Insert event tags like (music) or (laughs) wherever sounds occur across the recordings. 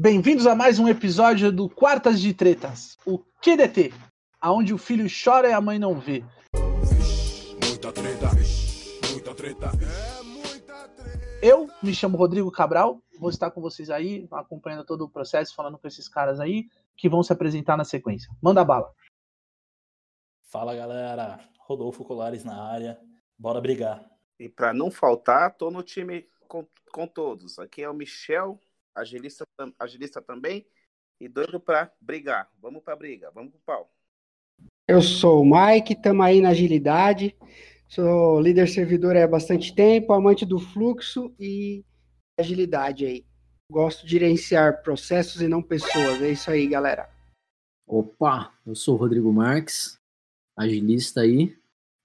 Bem-vindos a mais um episódio do Quartas de Tretas, o QDT, aonde o filho chora e a mãe não vê. Muita treta, muita treta, é muita treta. Eu me chamo Rodrigo Cabral, vou estar com vocês aí, acompanhando todo o processo, falando com esses caras aí, que vão se apresentar na sequência. Manda bala. Fala galera, Rodolfo Colares na área, bora brigar. E para não faltar, tô no time com, com todos. Aqui é o Michel, agilista, agilista também, e doido para brigar. Vamos pra briga, vamos pro pau. Eu sou o Mike, estamos aí na agilidade. Sou líder servidor há bastante tempo, amante do fluxo e agilidade aí. Gosto de gerenciar processos e não pessoas. É isso aí, galera. Opa, eu sou o Rodrigo Marques, agilista aí.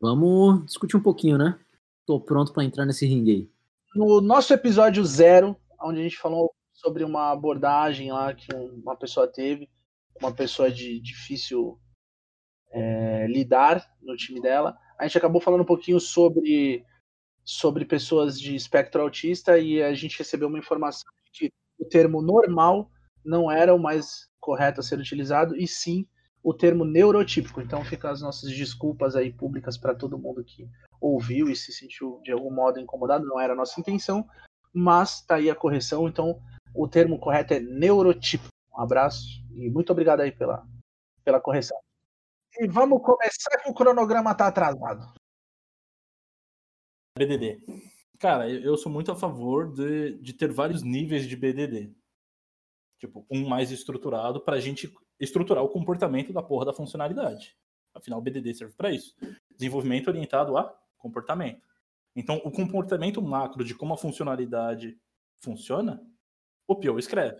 Vamos discutir um pouquinho, né? Tô pronto pra entrar nesse ringue aí. No nosso episódio zero, onde a gente falou sobre uma abordagem lá que uma pessoa teve, uma pessoa de difícil é, lidar no time dela, a gente acabou falando um pouquinho sobre, sobre pessoas de espectro autista e a gente recebeu uma informação de que o termo normal não era o mais correto a ser utilizado, e sim o termo neurotípico. Então fica as nossas desculpas aí públicas para todo mundo que ouviu e se sentiu de algum modo incomodado, não era a nossa intenção, mas tá aí a correção, então o termo correto é neurotípico. Um abraço e muito obrigado aí pela, pela correção. E vamos começar que o cronograma tá atrasado. BDD. Cara, eu sou muito a favor de, de ter vários níveis de BDD. Tipo, um mais estruturado pra gente estruturar o comportamento da porra da funcionalidade. Afinal, o BDD serve pra isso. Desenvolvimento orientado a comportamento. Então, o comportamento macro de como a funcionalidade funciona, o PO escreve.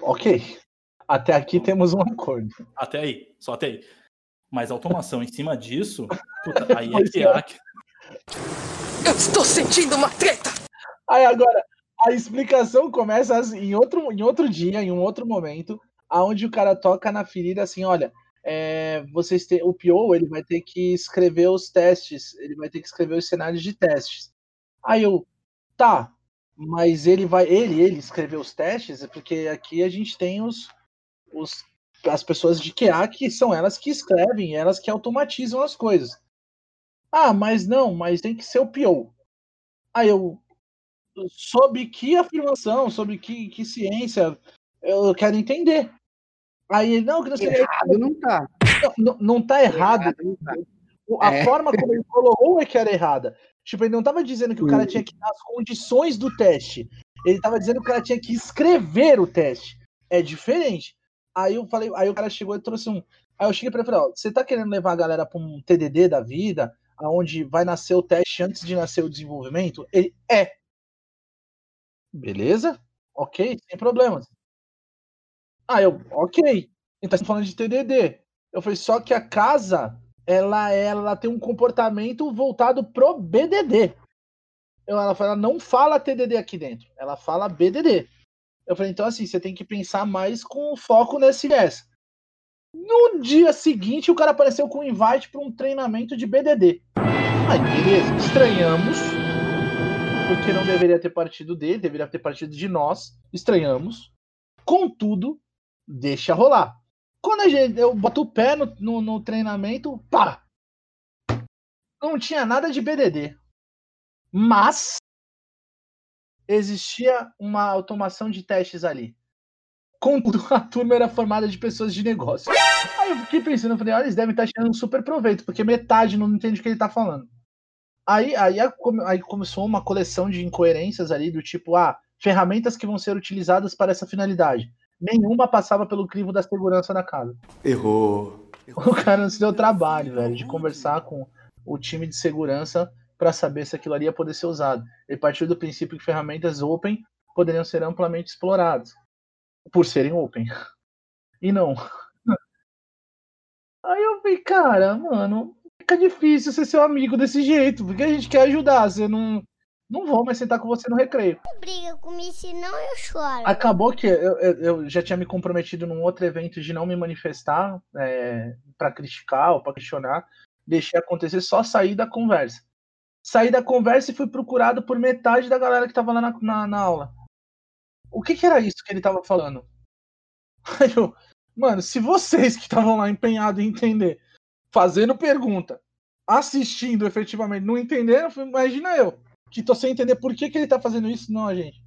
Ok. Até aqui temos um acordo. Até aí, só até aí. Mas automação em cima disso, puta, aí é que há. Eu estou sentindo uma treta! Aí agora, a explicação começa assim, em, outro, em outro dia, em um outro momento, aonde o cara toca na ferida assim, olha, é, vocês têm, o PO ele vai ter que escrever os testes, ele vai ter que escrever os cenários de testes. Aí eu, tá, mas ele vai, ele, ele escrever os testes, é porque aqui a gente tem os, os as pessoas de QA que são elas que escrevem, elas que automatizam as coisas. Ah, mas não, mas tem que ser o PO. Aí eu, sob que afirmação, sobre que, que ciência, eu quero entender. Aí ele, não, que não seria. Errado não tá. Não, não, não tá errado. Errado não tá. A É. forma como ele colocou é que era errada. Tipo, ele não tava dizendo que o cara tinha que dar as condições do teste. Ele tava dizendo que o cara tinha que escrever o teste. É diferente. Aí eu falei, aí o cara chegou e trouxe um. Aí eu cheguei pra ele e falei, ó, você tá querendo levar a galera pra um TDD da vida, aonde vai nascer o teste antes de nascer o desenvolvimento? Ele é. Beleza? Ok, sem problemas. Ah, eu, ok. Então estamos falando de TDD. Eu falei, só que a casa, ela, ela tem um comportamento voltado pro BDD. Eu, ela, fala, ela não fala TDD aqui dentro, ela fala BDD. Eu falei, então assim, você tem que pensar mais com foco nesse viés. No dia seguinte, o cara apareceu com um invite para um treinamento de BDD. Aí, beleza, estranhamos, porque não deveria ter partido dele, deveria ter partido de nós, estranhamos. Contudo, deixa rolar. Quando eu boto o pé no, no, no treinamento, pá! Não tinha nada de BDD. Mas existia uma automação de testes ali. Contudo, a turma era formada de pessoas de negócio. Aí eu fiquei pensando, falei, olha, eles devem estar tirando um super proveito, porque metade não entende o que ele está falando. Aí, aí, aí começou uma coleção de incoerências ali, do tipo, ah, ferramentas que vão ser utilizadas para essa finalidade. Nenhuma passava pelo crivo da segurança da casa. Errou. O cara não se deu trabalho, velho, de conversar com o time de segurança para saber se aquilo ali ia poder ser usado. Ele partiu do princípio que ferramentas open poderiam ser amplamente exploradas por serem open. E não. Aí eu falei, cara, mano, fica difícil ser seu amigo desse jeito, porque a gente quer ajudar, você não não vou mais sentar com você no recreio. briga comigo, senão eu choro. Acabou que eu, eu- eu já tinha me comprometido num outro evento de não me manifestar é, para criticar ou para questionar. Deixei acontecer, só sair da conversa. Saí da conversa e fui procurado por metade da galera que tava lá na, na, na aula. o que, que era isso que ele tava falando? (laughs) Aí eu, mano, se vocês que estavam lá empenhados em entender, fazendo pergunta, assistindo efetivamente, não entenderam, imagina eu, que tô sem entender por que, que ele tá fazendo isso, não, gente.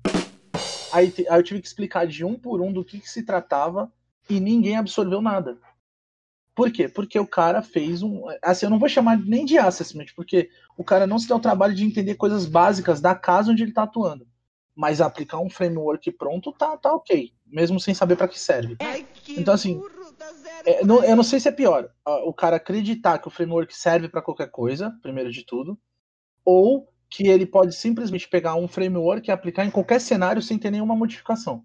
Aí, aí eu tive que explicar de um por um do que, que se tratava e ninguém absorveu nada. Por quê? Porque o cara fez um. Assim, eu não vou chamar nem de assessment, porque o cara não se dá o trabalho de entender coisas básicas da casa onde ele está atuando. Mas aplicar um framework pronto tá, tá ok, mesmo sem saber para que serve. então, assim, é, não, eu não sei se é pior o cara acreditar que o framework serve para qualquer coisa, primeiro de tudo, ou que ele pode simplesmente pegar um framework e aplicar em qualquer cenário sem ter nenhuma modificação.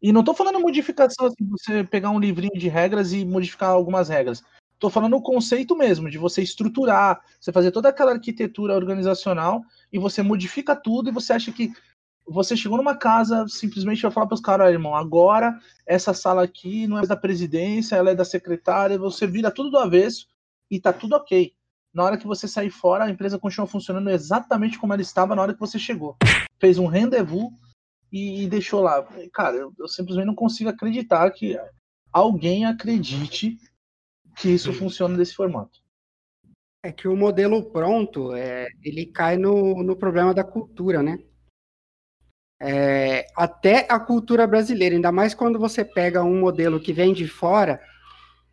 E não tô falando modificação assim, você pegar um livrinho de regras e modificar algumas regras. Tô falando o conceito mesmo, de você estruturar, você fazer toda aquela arquitetura organizacional e você modifica tudo e você acha que você chegou numa casa, simplesmente vai falar para os caras, irmão, agora essa sala aqui não é da presidência, ela é da secretária, você vira tudo do avesso e tá tudo ok. Na hora que você sair fora, a empresa continua funcionando exatamente como ela estava na hora que você chegou. Fez um rendezvous e, e deixou lá. Cara, eu, eu, simplesmente não consigo acreditar que alguém acredite que isso funciona desse formato. É que o modelo pronto, é, ele cai no, no problema da cultura, né? É, até a cultura brasileira, ainda mais quando você pega um modelo que vem de fora.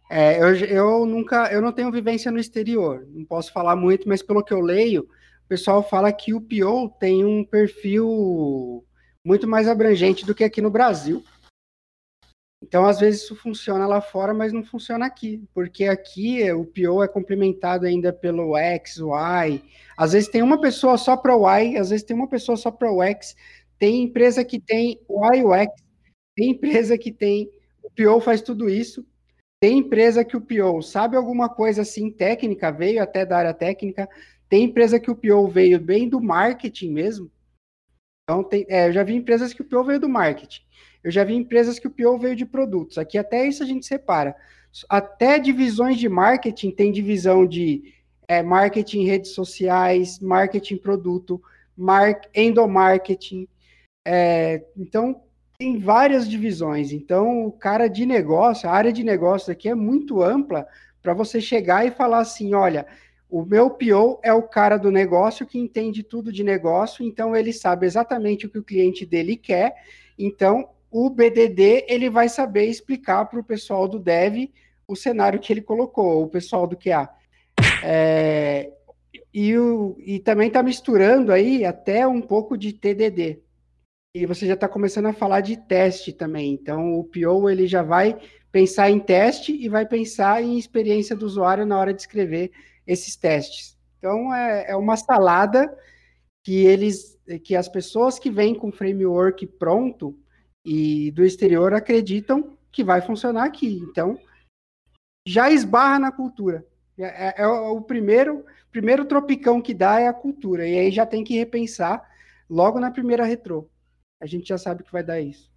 É, eu, eu nunca, eu não tenho vivência no exterior, não posso falar muito, mas pelo que eu leio, o pessoal fala que o PO tem um perfil muito mais abrangente do que aqui no Brasil. Então, às vezes, isso funciona lá fora, mas não funciona aqui, porque aqui o PO é complementado ainda pelo X, Y. Às vezes tem uma pessoa só para o Y, às vezes tem uma pessoa só para o X. Tem empresa que tem o Y e o X, tem empresa que tem o PO faz tudo isso. Tem empresa que o PO sabe alguma coisa assim técnica, veio até da área técnica. Tem empresa que o PO veio bem do marketing mesmo. Então, tem, é, eu já vi empresas que o PO veio do marketing. Eu já vi empresas que o PO veio de produtos. Aqui até isso a gente separa. Até divisões de marketing tem divisão de é, marketing redes sociais, marketing produto, mar endomarketing. É, então, tem várias divisões. Então, o cara de negócio, a área de negócio aqui é muito ampla para você chegar e falar assim: olha, o meu PO é o cara do negócio que entende tudo de negócio, então ele sabe exatamente o que o cliente dele quer. Então, o BDD ele vai saber explicar para o pessoal do dev o cenário que ele colocou, o pessoal do QA. É, e, o, e também está misturando aí até um pouco de TDD. E você já está começando a falar de teste também. Então, o PO ele já vai pensar em teste e vai pensar em experiência do usuário na hora de escrever esses testes. Então é, é uma salada que eles, que as pessoas que vêm com framework pronto e do exterior acreditam que vai funcionar aqui. Então já esbarra na cultura. É, é, é o primeiro, primeiro tropicão que dá é a cultura. E aí já tem que repensar logo na primeira retrô. A gente já sabe que vai dar isso.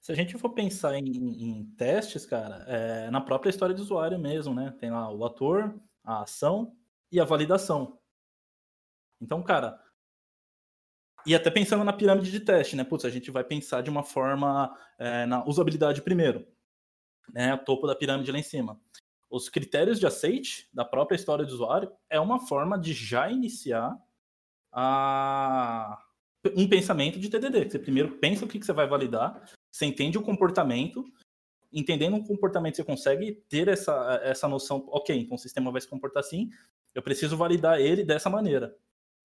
Se a gente for pensar em, em testes, cara, é na própria história do usuário mesmo, né? Tem lá o ator, a ação e a validação. Então, cara, e até pensando na pirâmide de teste, né? Putz, a gente vai pensar de uma forma é, na usabilidade primeiro, né? O topo da pirâmide lá em cima. Os critérios de aceite da própria história do usuário é uma forma de já iniciar a... um pensamento de TDD. Você primeiro pensa o que, você vai validar, você entende o comportamento, entendendo o comportamento, você consegue ter essa, essa noção, ok, então o sistema vai se comportar assim, eu preciso validar ele dessa maneira.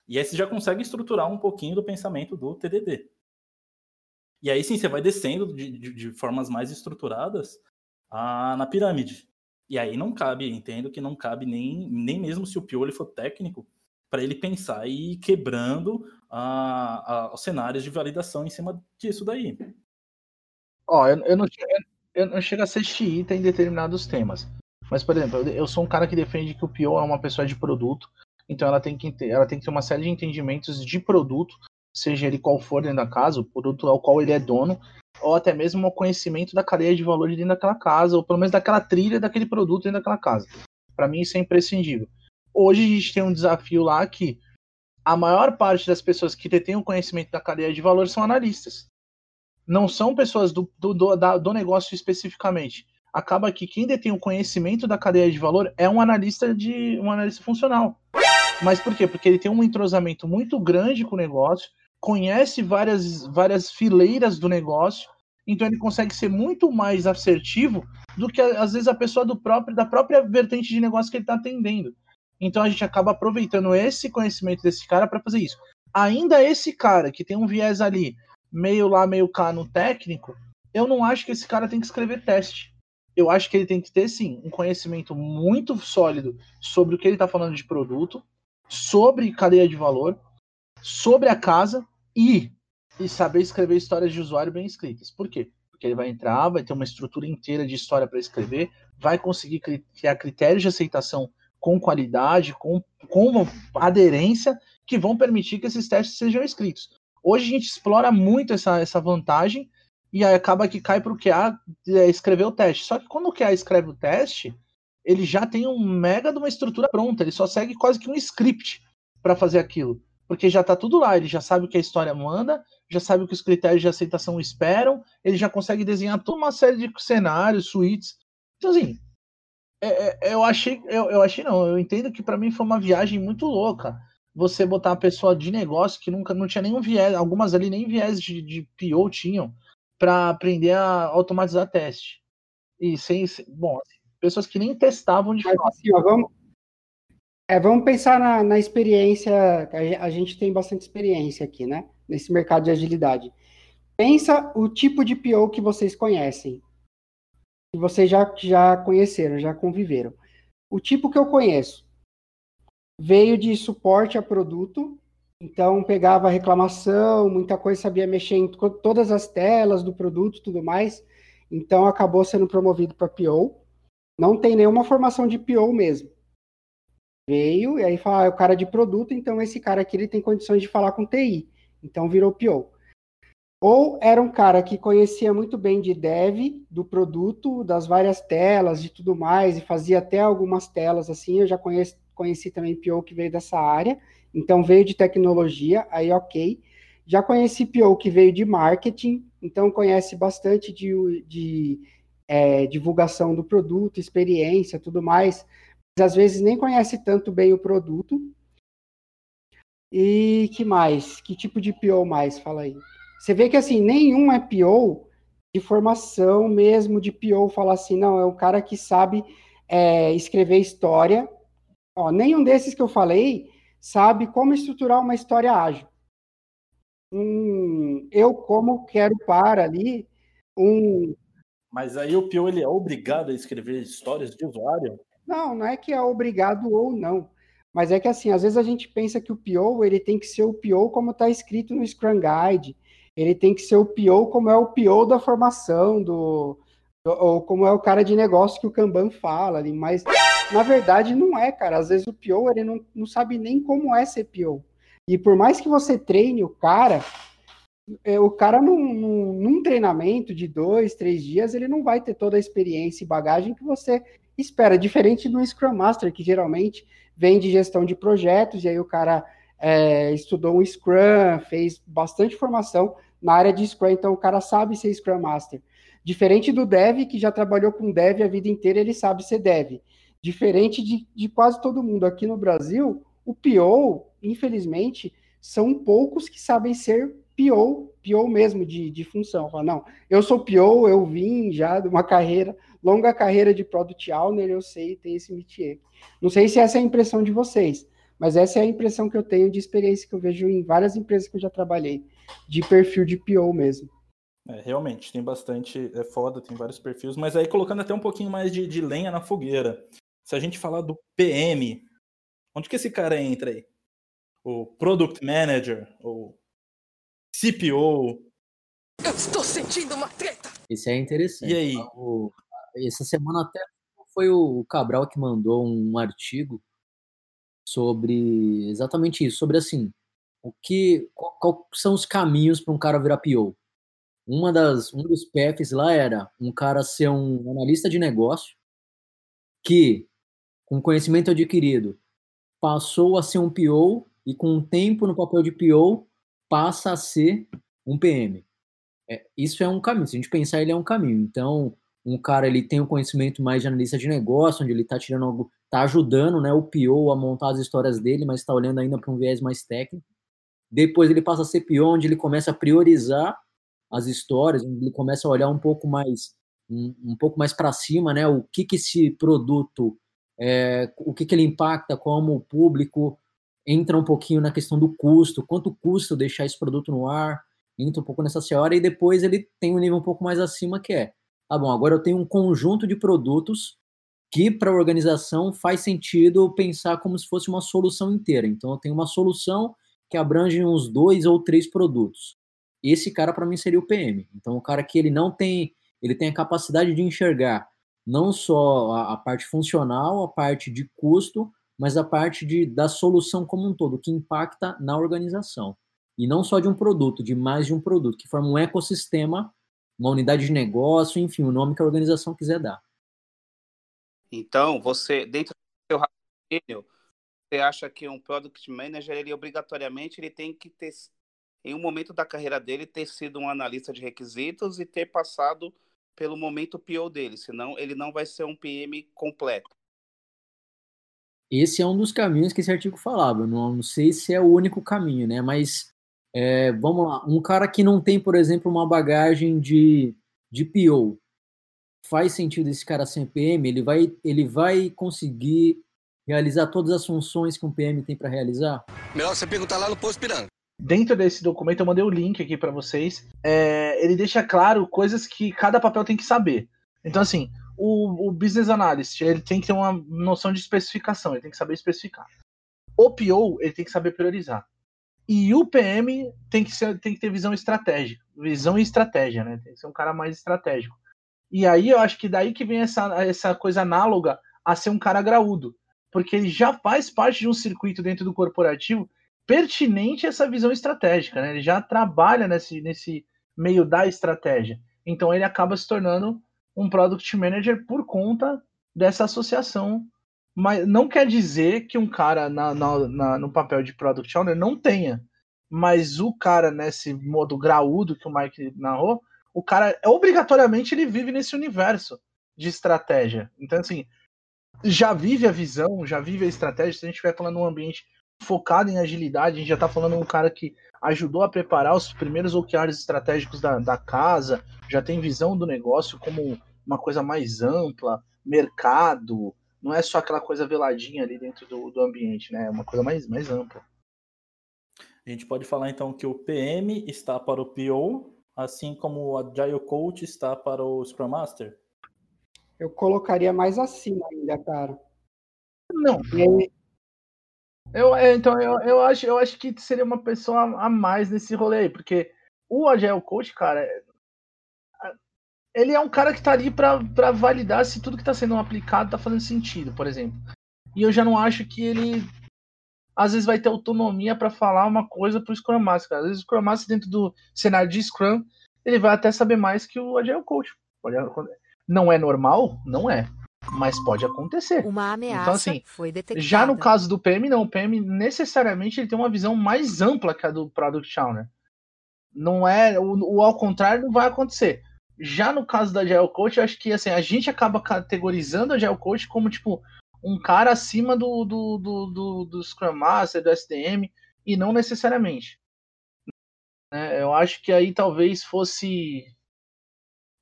E aí você já consegue estruturar um pouquinho do pensamento do TDD. E aí sim, você vai descendo de, de, de formas mais estruturadas a, na pirâmide. E aí não cabe, entendo que não cabe nem, nem mesmo se o Pioli for técnico, para ele pensar e ir quebrando a, a, os cenários de validação em cima disso daí. Ó, eu, eu, não, eu não chego a ser xiita em determinados temas. Mas, por exemplo, eu sou um cara que defende que o Pio é uma pessoa de produto, então ela tem que ter, ela tem que ter uma série de entendimentos de produto, seja ele qual for dentro da casa, o produto ao qual ele é dono, ou até mesmo o conhecimento da cadeia de valor dentro daquela casa, ou pelo menos daquela trilha daquele produto dentro daquela casa. Para mim isso é imprescindível. Hoje a gente tem um desafio lá que a maior parte das pessoas que detêm o conhecimento da cadeia de valor são analistas. Não são pessoas do, do, do, da- do negócio especificamente. Acaba que quem detém o conhecimento da cadeia de valor é um analista de um analista funcional. Mas por quê? Porque ele tem um entrosamento muito grande com o negócio, conhece várias, várias fileiras do negócio, então ele consegue ser muito mais assertivo do que às vezes a pessoa do próprio, da própria vertente de negócio que ele está atendendo. Então a gente acaba aproveitando esse conhecimento desse cara para fazer isso. Ainda esse cara que tem um viés ali, meio lá, meio cá no técnico, eu não acho que esse cara tem que escrever teste. Eu acho que ele tem que ter, sim, um conhecimento muito sólido sobre o que ele está falando de produto, sobre cadeia de valor, sobre a casa e, e saber escrever histórias de usuário bem escritas. Por quê? Porque ele vai entrar, vai ter uma estrutura inteira de história para escrever, vai conseguir cri- criar critérios de aceitação com qualidade, com, com aderência, que vão permitir que esses testes sejam escritos. Hoje a gente explora muito essa, essa vantagem e aí acaba que cai para o QA é, escrever o teste. Só que quando o QA escreve o teste, ele já tem um mega de uma estrutura pronta, ele só segue quase que um script para fazer aquilo. Porque já está tudo lá, ele já sabe o que a história manda, já sabe o que os critérios de aceitação esperam, ele já consegue desenhar toda uma série de cenários, suítes. Então, assim, é- é- eu achei, eu, eu achei não, eu entendo que para mim foi uma viagem muito louca. Você botar uma pessoa de negócio que nunca não tinha nenhum viés, algumas ali nem viés de, de PO tinham, para aprender a automatizar teste. E sem, sem- bom, assim, pessoas que nem testavam de fato. assim, ó, vamos, é, vamos pensar na, na experiência. A, a gente tem bastante experiência aqui, né? Nesse mercado de agilidade. Pensa o tipo de PO que vocês conhecem. Que vocês já, já conheceram, já conviveram. O tipo que eu conheço veio de suporte a produto, então pegava reclamação, muita coisa, sabia mexer em to- todas as telas do produto tudo mais. Então acabou sendo promovido para PO. Não tem nenhuma formação de PO mesmo. Veio e aí fala, ah, é o cara de produto, então esse cara aqui ele tem condições de falar com TI. Então virou PO. Ou era um cara que conhecia muito bem de dev do produto, das várias telas, de tudo mais, e fazia até algumas telas assim. Eu já conheci, conheci também PO que veio dessa área, então veio de tecnologia, aí ok. Já conheci PO que veio de marketing, então conhece bastante de, de é, divulgação do produto, experiência, tudo mais. Mas às vezes nem conhece tanto bem o produto. E que mais? Que tipo de PO mais? Fala aí. Você vê que assim, nenhum é PO de formação mesmo, de PO, falar assim, não, é um cara que sabe é, escrever história. Ó, nenhum desses que eu falei sabe como estruturar uma história ágil. Hum, eu, como quero para ali, um. Mas aí o PO ele é obrigado a escrever histórias de usuário? Não, não é que é obrigado ou não. Mas é que assim, às vezes a gente pensa que o PO ele tem que ser o PO como está escrito no Scrum Guide. Ele tem que ser o PO como é o PO da formação, do, do- ou como é o cara de negócio que o Kanban fala ali. Mas na verdade não é, cara. Às vezes o PO ele não, não sabe nem como é ser PO. E por mais que você treine o cara, é, o cara num, num, num treinamento de dois, três dias, ele não vai ter toda a experiência e bagagem que você espera, diferente do Scrum Master, que geralmente vem de gestão de projetos, e aí o cara é, estudou um Scrum, fez bastante formação na área de Scrum, então o cara sabe ser Scrum Master. Diferente do Dev, que já trabalhou com Dev a vida inteira, ele sabe ser Dev. Diferente de, de quase todo mundo aqui no Brasil, o PO, infelizmente, são poucos que sabem ser PO, PO mesmo, de, de função. Fala, não, eu sou PO, eu vim já de uma carreira, longa carreira de Product Owner, eu sei, tem esse métier. Não sei se essa é a impressão de vocês, mas essa é a impressão que eu tenho de experiência que eu vejo em várias empresas que eu já trabalhei, de perfil de PO mesmo. É, realmente, tem bastante. É foda, tem vários perfis, mas aí colocando até um pouquinho mais de, de lenha na fogueira. Se a gente falar do PM, onde que esse cara entra aí? O Product Manager, o CPO. Eu estou sentindo uma treta. Esse é interessante. E aí? O- essa semana até foi o Cabral que mandou um artigo sobre exatamente isso, sobre assim, o que qual, qual são os caminhos para um cara virar PO. Uma das um dos paths lá era um cara ser um analista de negócio que com conhecimento adquirido passou a ser um PO e com o tempo no papel de PO passa a ser um PM. É, isso é um caminho. Se a gente pensar, ele é um caminho. Então, um cara ele tem um conhecimento mais de analista de negócio, onde ele está tirando algo, está ajudando, né, o PO a montar as histórias dele, mas está olhando ainda para um viés mais técnico. Depois ele passa a ser PO, onde ele começa a priorizar as histórias, onde ele começa a olhar um pouco mais um, um pouco mais para cima, né? O que que esse produto, é, o que que ele impacta, como o público entra um pouquinho na questão do custo, quanto custa deixar esse produto no ar, entra um pouco nessa senhora e depois ele tem um nível um pouco mais acima que é, ah bom, agora eu tenho um conjunto de produtos que para a organização faz sentido pensar como se fosse uma solução inteira. Então eu tenho uma solução que abrange uns dois ou três produtos. Esse cara para mim seria o PM. Então o cara que ele não tem, ele tem a capacidade de enxergar não só a, a parte funcional, a parte de custo, mas a parte de, da solução como um todo, que impacta na organização. E não só de um produto, de mais de um produto, que forma um ecossistema, uma unidade de negócio, enfim, o nome que a organização quiser dar. Então, você, dentro do seu raciocínio, você acha que um product manager, ele obrigatoriamente ele tem que ter, em um momento da carreira dele, ter sido um analista de requisitos e ter passado pelo momento PO dele, senão ele não vai ser um PM completo. Esse é um dos caminhos que esse artigo falava. Não, não sei se é o único caminho, né? Mas é, vamos lá, um cara que não tem, por exemplo, uma bagagem de, de PO, faz sentido esse cara ser PM? Ele vai, ele vai conseguir realizar todas as funções que um PM tem para realizar? Melhor você perguntar lá no posto Piranga. Dentro desse documento, eu mandei o link aqui para vocês. É, ele deixa claro coisas que cada papel tem que saber. Então, assim, o, o, business analyst ele tem que ter uma noção de especificação, ele tem que saber especificar. O PO ele tem que saber priorizar. E o PM tem que, ser, tem que ter visão estratégica, visão e estratégia, né? Tem que ser um cara mais estratégico. E aí eu acho que daí que vem essa, essa coisa análoga a ser um cara graúdo porque ele já faz parte de um circuito dentro do corporativo pertinente a essa visão estratégica, né? Ele já trabalha nesse, nesse meio da estratégia. Então ele acaba se tornando um product manager por conta dessa associação. Mas não quer dizer que um cara na, na, na, no papel de product owner não tenha. Mas o cara nesse modo graúdo que o Mike narrou, o cara obrigatoriamente ele vive nesse universo de estratégia. Então, assim, já vive a visão, já vive a estratégia. Se a gente estiver falando num ambiente focado em agilidade, a gente já está falando um cara que ajudou a preparar os primeiros OKRs estratégicos da, da casa, já tem visão do negócio como uma coisa mais ampla, mercado, não é só aquela coisa veladinha ali dentro do, do ambiente, né? É uma coisa mais, mais ampla. A gente pode falar então que o PM está para o PO, assim como o Agile Coach está para o Scrum Master? Eu colocaria mais acima ainda, cara. Não. E... Eu, é, então, eu, eu, acho, eu acho que seria uma pessoa a mais nesse rolê aí, porque o Agile Coach, cara, ele é um cara que tá ali para validar se tudo que tá sendo aplicado tá fazendo sentido, por exemplo. E eu já não acho que ele às vezes vai ter autonomia para falar uma coisa pro Scrum Master. Cara. Às vezes o Scrum Master dentro do cenário de Scrum, ele vai até saber mais que o Agile Coach. Não é normal? Não é. Mas pode acontecer. Uma ameaça então, assim, foi detectada. Já no caso do PM, não. O PM necessariamente ele tem uma visão mais ampla que a do Product Owner. Não é. O, o ao contrário não vai acontecer. Já no caso da Agile Coach, eu acho que assim, a gente acaba categorizando a Agile Coach como tipo um cara acima do, do, do, do, do Scrum Master, do SDM, e não necessariamente. É, eu acho que aí talvez fosse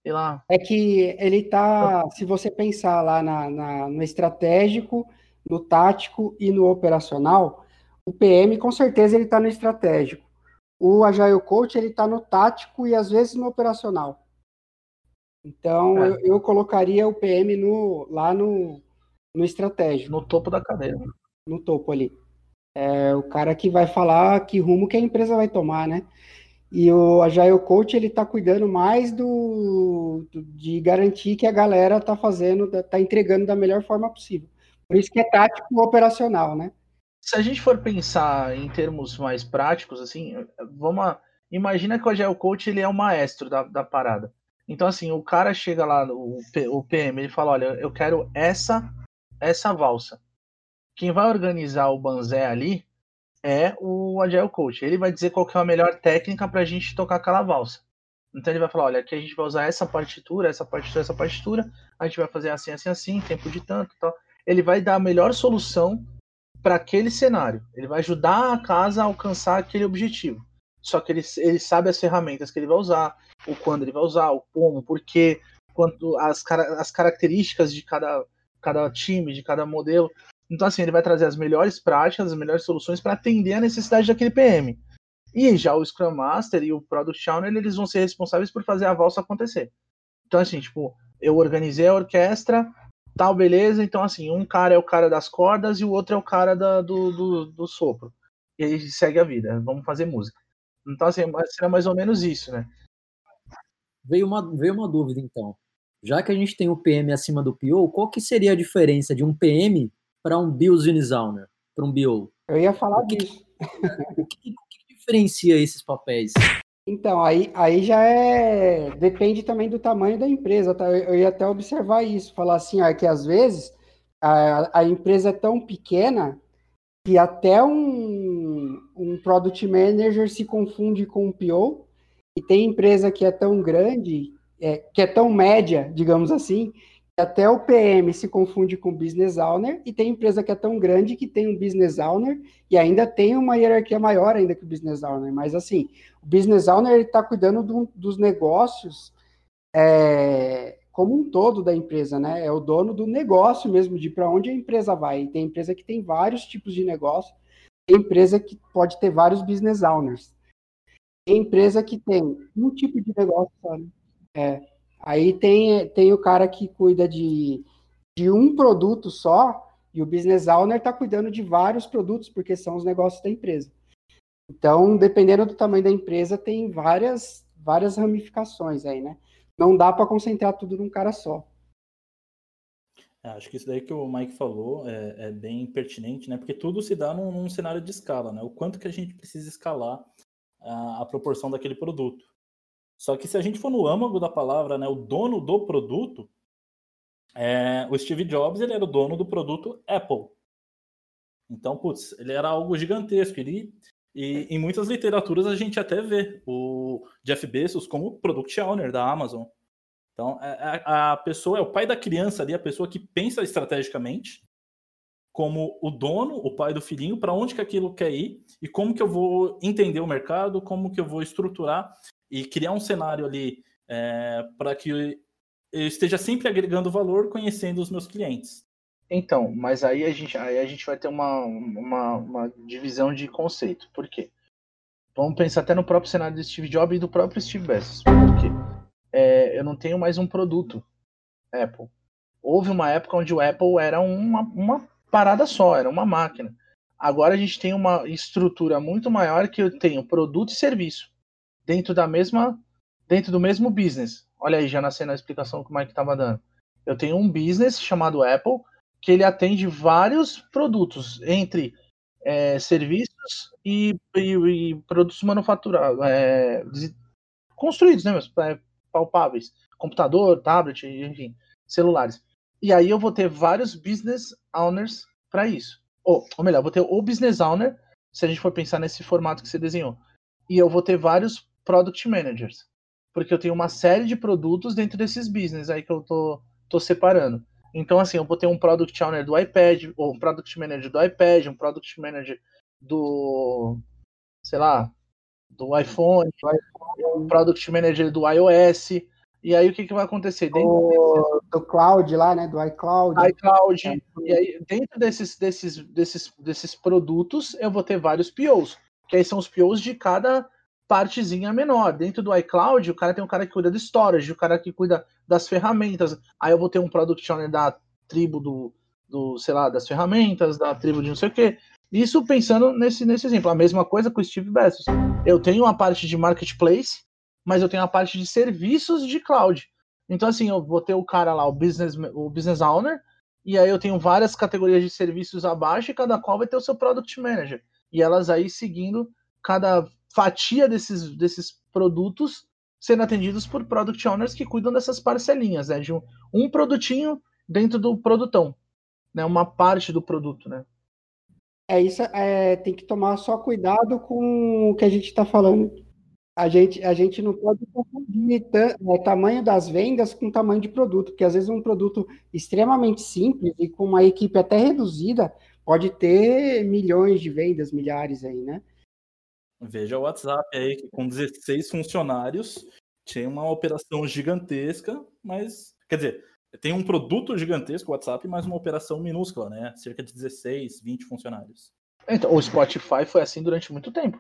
sei lá. É que ele tá, se você pensar lá na, na, no estratégico, no tático e no operacional, o PM com certeza ele está no estratégico. O Agile Coach ele está no tático e às vezes no operacional. Então é. eu, eu, colocaria o PM no, lá no, no estratégico. No topo da cadeira. No topo ali. É o cara que vai falar que rumo que a empresa vai tomar, né? E o Agile Coach ele está cuidando mais do, do, de garantir que a galera está fazendo, está entregando da melhor forma possível. Por isso que é tático operacional, né? Se a gente for pensar em termos mais práticos, assim, vamos a, imagina que o Agile Coach ele é o maestro da, da parada. Então assim, o cara chega lá, o, o PM, ele fala, olha, eu quero essa essa valsa. Quem vai organizar o banzé ali é o Agile Coach. Ele vai dizer qual é a melhor técnica para a gente tocar aquela valsa. Então ele vai falar, olha, aqui a gente vai usar essa partitura, essa partitura, essa partitura, a gente vai fazer assim, assim, assim, tempo de tanto, tal. Ele vai dar a melhor solução para aquele cenário. Ele vai ajudar a casa a alcançar aquele objetivo. Só que ele, ele sabe as ferramentas que ele vai usar, o quando ele vai usar, o como, por quê, quanto as, as características de cada, cada time, de cada modelo. Então, assim, ele vai trazer as melhores práticas, as melhores soluções para atender a necessidade daquele PM. E já o Scrum Master e o Product Owner, eles vão ser responsáveis por fazer a valsa acontecer. Então, assim, tipo, eu organizei a orquestra, tal, beleza. Então, assim, um cara é o cara das cordas e o outro é o cara da, do, do, do sopro. E aí segue a vida, vamos fazer música. Então, assim, será mais ou menos isso, né? Veio uma, veio uma dúvida, então. Já que a gente tem o PM acima do PO, qual que seria a diferença de um PM para um business owner, para um BO? Eu ia falar o que, disso. (laughs) O que, o que diferencia esses papéis? Então, aí, aí já é. Depende também do tamanho da empresa, tá? Eu ia até observar isso, falar assim, ó, que às vezes a, a empresa é tão pequena que até um, um product manager se confunde com um PO, e tem empresa que é tão grande, é, que é tão média, digamos assim, até o PM se confunde com business owner e tem empresa que é tão grande que tem um business owner e ainda tem uma hierarquia maior ainda que o business owner. Mas assim, o business owner está cuidando do, dos negócios é, como um todo da empresa, né? É o dono do negócio mesmo, de para onde a empresa vai. E tem empresa que tem vários tipos de negócio, tem empresa que pode ter vários business owners. Tem empresa que tem um tipo de negócio né? É. Aí tem, tem o cara que cuida de, de um produto só, e o business owner está cuidando de vários produtos, porque são os negócios da empresa. Então, dependendo do tamanho da empresa, tem várias, várias ramificações aí, né? Não dá para concentrar tudo num cara só. É, acho que isso daí que o Mike falou é, é bem pertinente, né? Porque tudo se dá num, num, cenário de escala, né? O quanto que a gente precisa escalar a, a proporção daquele produto. Só que se a gente for no âmago da palavra, né, o dono do produto, é, o Steve Jobs ele era o dono do produto Apple. Então, putz, ele era algo gigantesco. Ele, e em muitas literaturas a gente até vê o Jeff Bezos como product owner da Amazon. Então, a, é, é, a pessoa é o pai da criança ali, a pessoa que pensa estrategicamente, como o dono, o pai do filhinho, para onde que aquilo quer ir e como que eu vou entender o mercado, como que eu vou estruturar e criar um cenário ali é, para que eu esteja sempre agregando valor conhecendo os meus clientes. Então, mas aí a gente, aí a gente vai ter uma, uma, uma divisão de conceito. Por quê? Vamos pensar até no próprio cenário do Steve Jobs e do próprio Steve Bezos. Por quê? É, eu não tenho mais um produto Apple. Houve uma época onde o Apple era uma, uma parada só, era uma máquina. Agora a gente tem uma estrutura muito maior que eu tenho produto e serviço dentro da mesma dentro do mesmo business. Olha aí, já nascendo a explicação que o Mike estava dando. Eu tenho um business chamado Apple que ele atende vários produtos entre é, serviços e, e, e, produtos manufaturados, é, construídos, né, mas, é, palpáveis, computador, tablet, enfim, celulares. E aí eu vou ter vários business owners para isso. Ou, ou melhor, vou ter o business owner, se a gente for pensar nesse formato que você desenhou. E eu vou ter vários product managers. Porque eu tenho uma série de produtos dentro desses business aí que eu tô, tô separando. Então, assim, eu vou ter um product owner do iPad, ou um product manager do iPad, um product manager do, sei lá, do iPhone, um product manager do iOS. E aí o que, que vai acontecer? Dentro do, do cloud lá, né? Do iCloud. iCloud. É. E aí, dentro desses, desses, desses, desses produtos, eu vou ter vários POs. Que aí são os POs de cada partezinha menor. Dentro do iCloud, o cara tem um cara que cuida do storage, o cara que cuida das ferramentas. Aí eu vou ter um product owner da tribo do, do sei lá, das ferramentas, da tribo de não sei o quê. Isso pensando nesse, nesse exemplo. A mesma coisa com o Steve Bezos. Eu tenho uma parte de marketplace, mas eu tenho a parte de serviços de cloud. Então, assim, eu vou ter o cara lá, o business, o business owner, e aí eu tenho várias categorias de serviços abaixo, e cada qual vai ter o seu product manager. E elas aí seguindo cada fatia desses, desses produtos sendo atendidos por product owners que cuidam dessas parcelinhas, né? De um, um produtinho dentro do produtão, né? Uma parte do produto, né? É isso, é, tem que tomar só cuidado com o que a gente está falando. A gente, a gente não pode confundir o é, tamanho das vendas com tamanho de produto, porque às vezes um produto extremamente simples e com uma equipe até reduzida pode ter milhões de vendas, milhares aí, né? Veja o WhatsApp aí, que com 16 funcionários tinha uma operação gigantesca, mas. Quer dizer, tem um produto gigantesco, o WhatsApp, mas uma operação minúscula, né? Cerca de 16, 20 funcionários. Então, o Spotify foi assim durante muito tempo.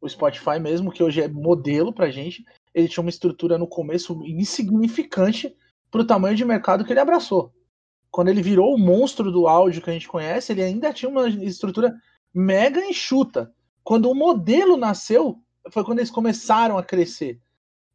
O Spotify mesmo, que hoje é modelo pra gente, ele tinha uma estrutura no começo insignificante pro tamanho de mercado que ele abraçou. Quando ele virou o monstro do áudio que a gente conhece, ele ainda tinha uma estrutura mega enxuta. Quando o modelo nasceu, foi quando eles começaram a crescer.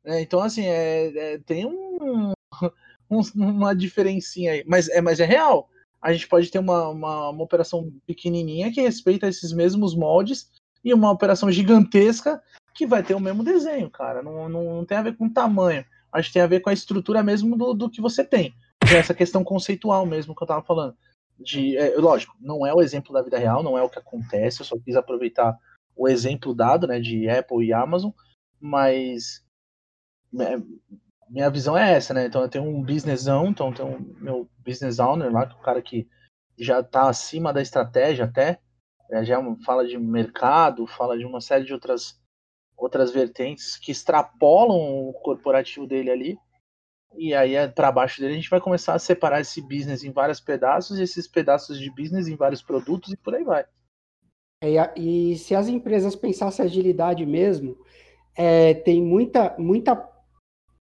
Né? Então, assim, é, é tem um, (laughs) um, uma diferencinha aí. Mas é, mas é real. A gente pode ter uma, uma, uma operação pequenininha que respeita esses mesmos moldes e uma operação gigantesca que vai ter o mesmo desenho, cara. Não, não, não tem a ver com tamanho. Acho que tem a ver com a estrutura mesmo do, do que você tem. Que é essa questão conceitual mesmo que eu tava falando. De, é, lógico, não é o exemplo da vida real, não é o que acontece, eu só quis aproveitar o exemplo dado, né, de Apple e Amazon, mas é, minha visão é essa, né? Então eu tenho um businessão, então eu tenho um, meu business owner lá, que é o cara que já está acima da estratégia até, né? já fala de mercado, fala de uma série de outras outras vertentes que extrapolam o corporativo dele ali. E aí é para baixo dele a gente vai começar a separar esse business em vários pedaços, e esses pedaços de business em vários produtos e por aí vai. É, e se as empresas pensassem agilidade mesmo, é, tem muita, muita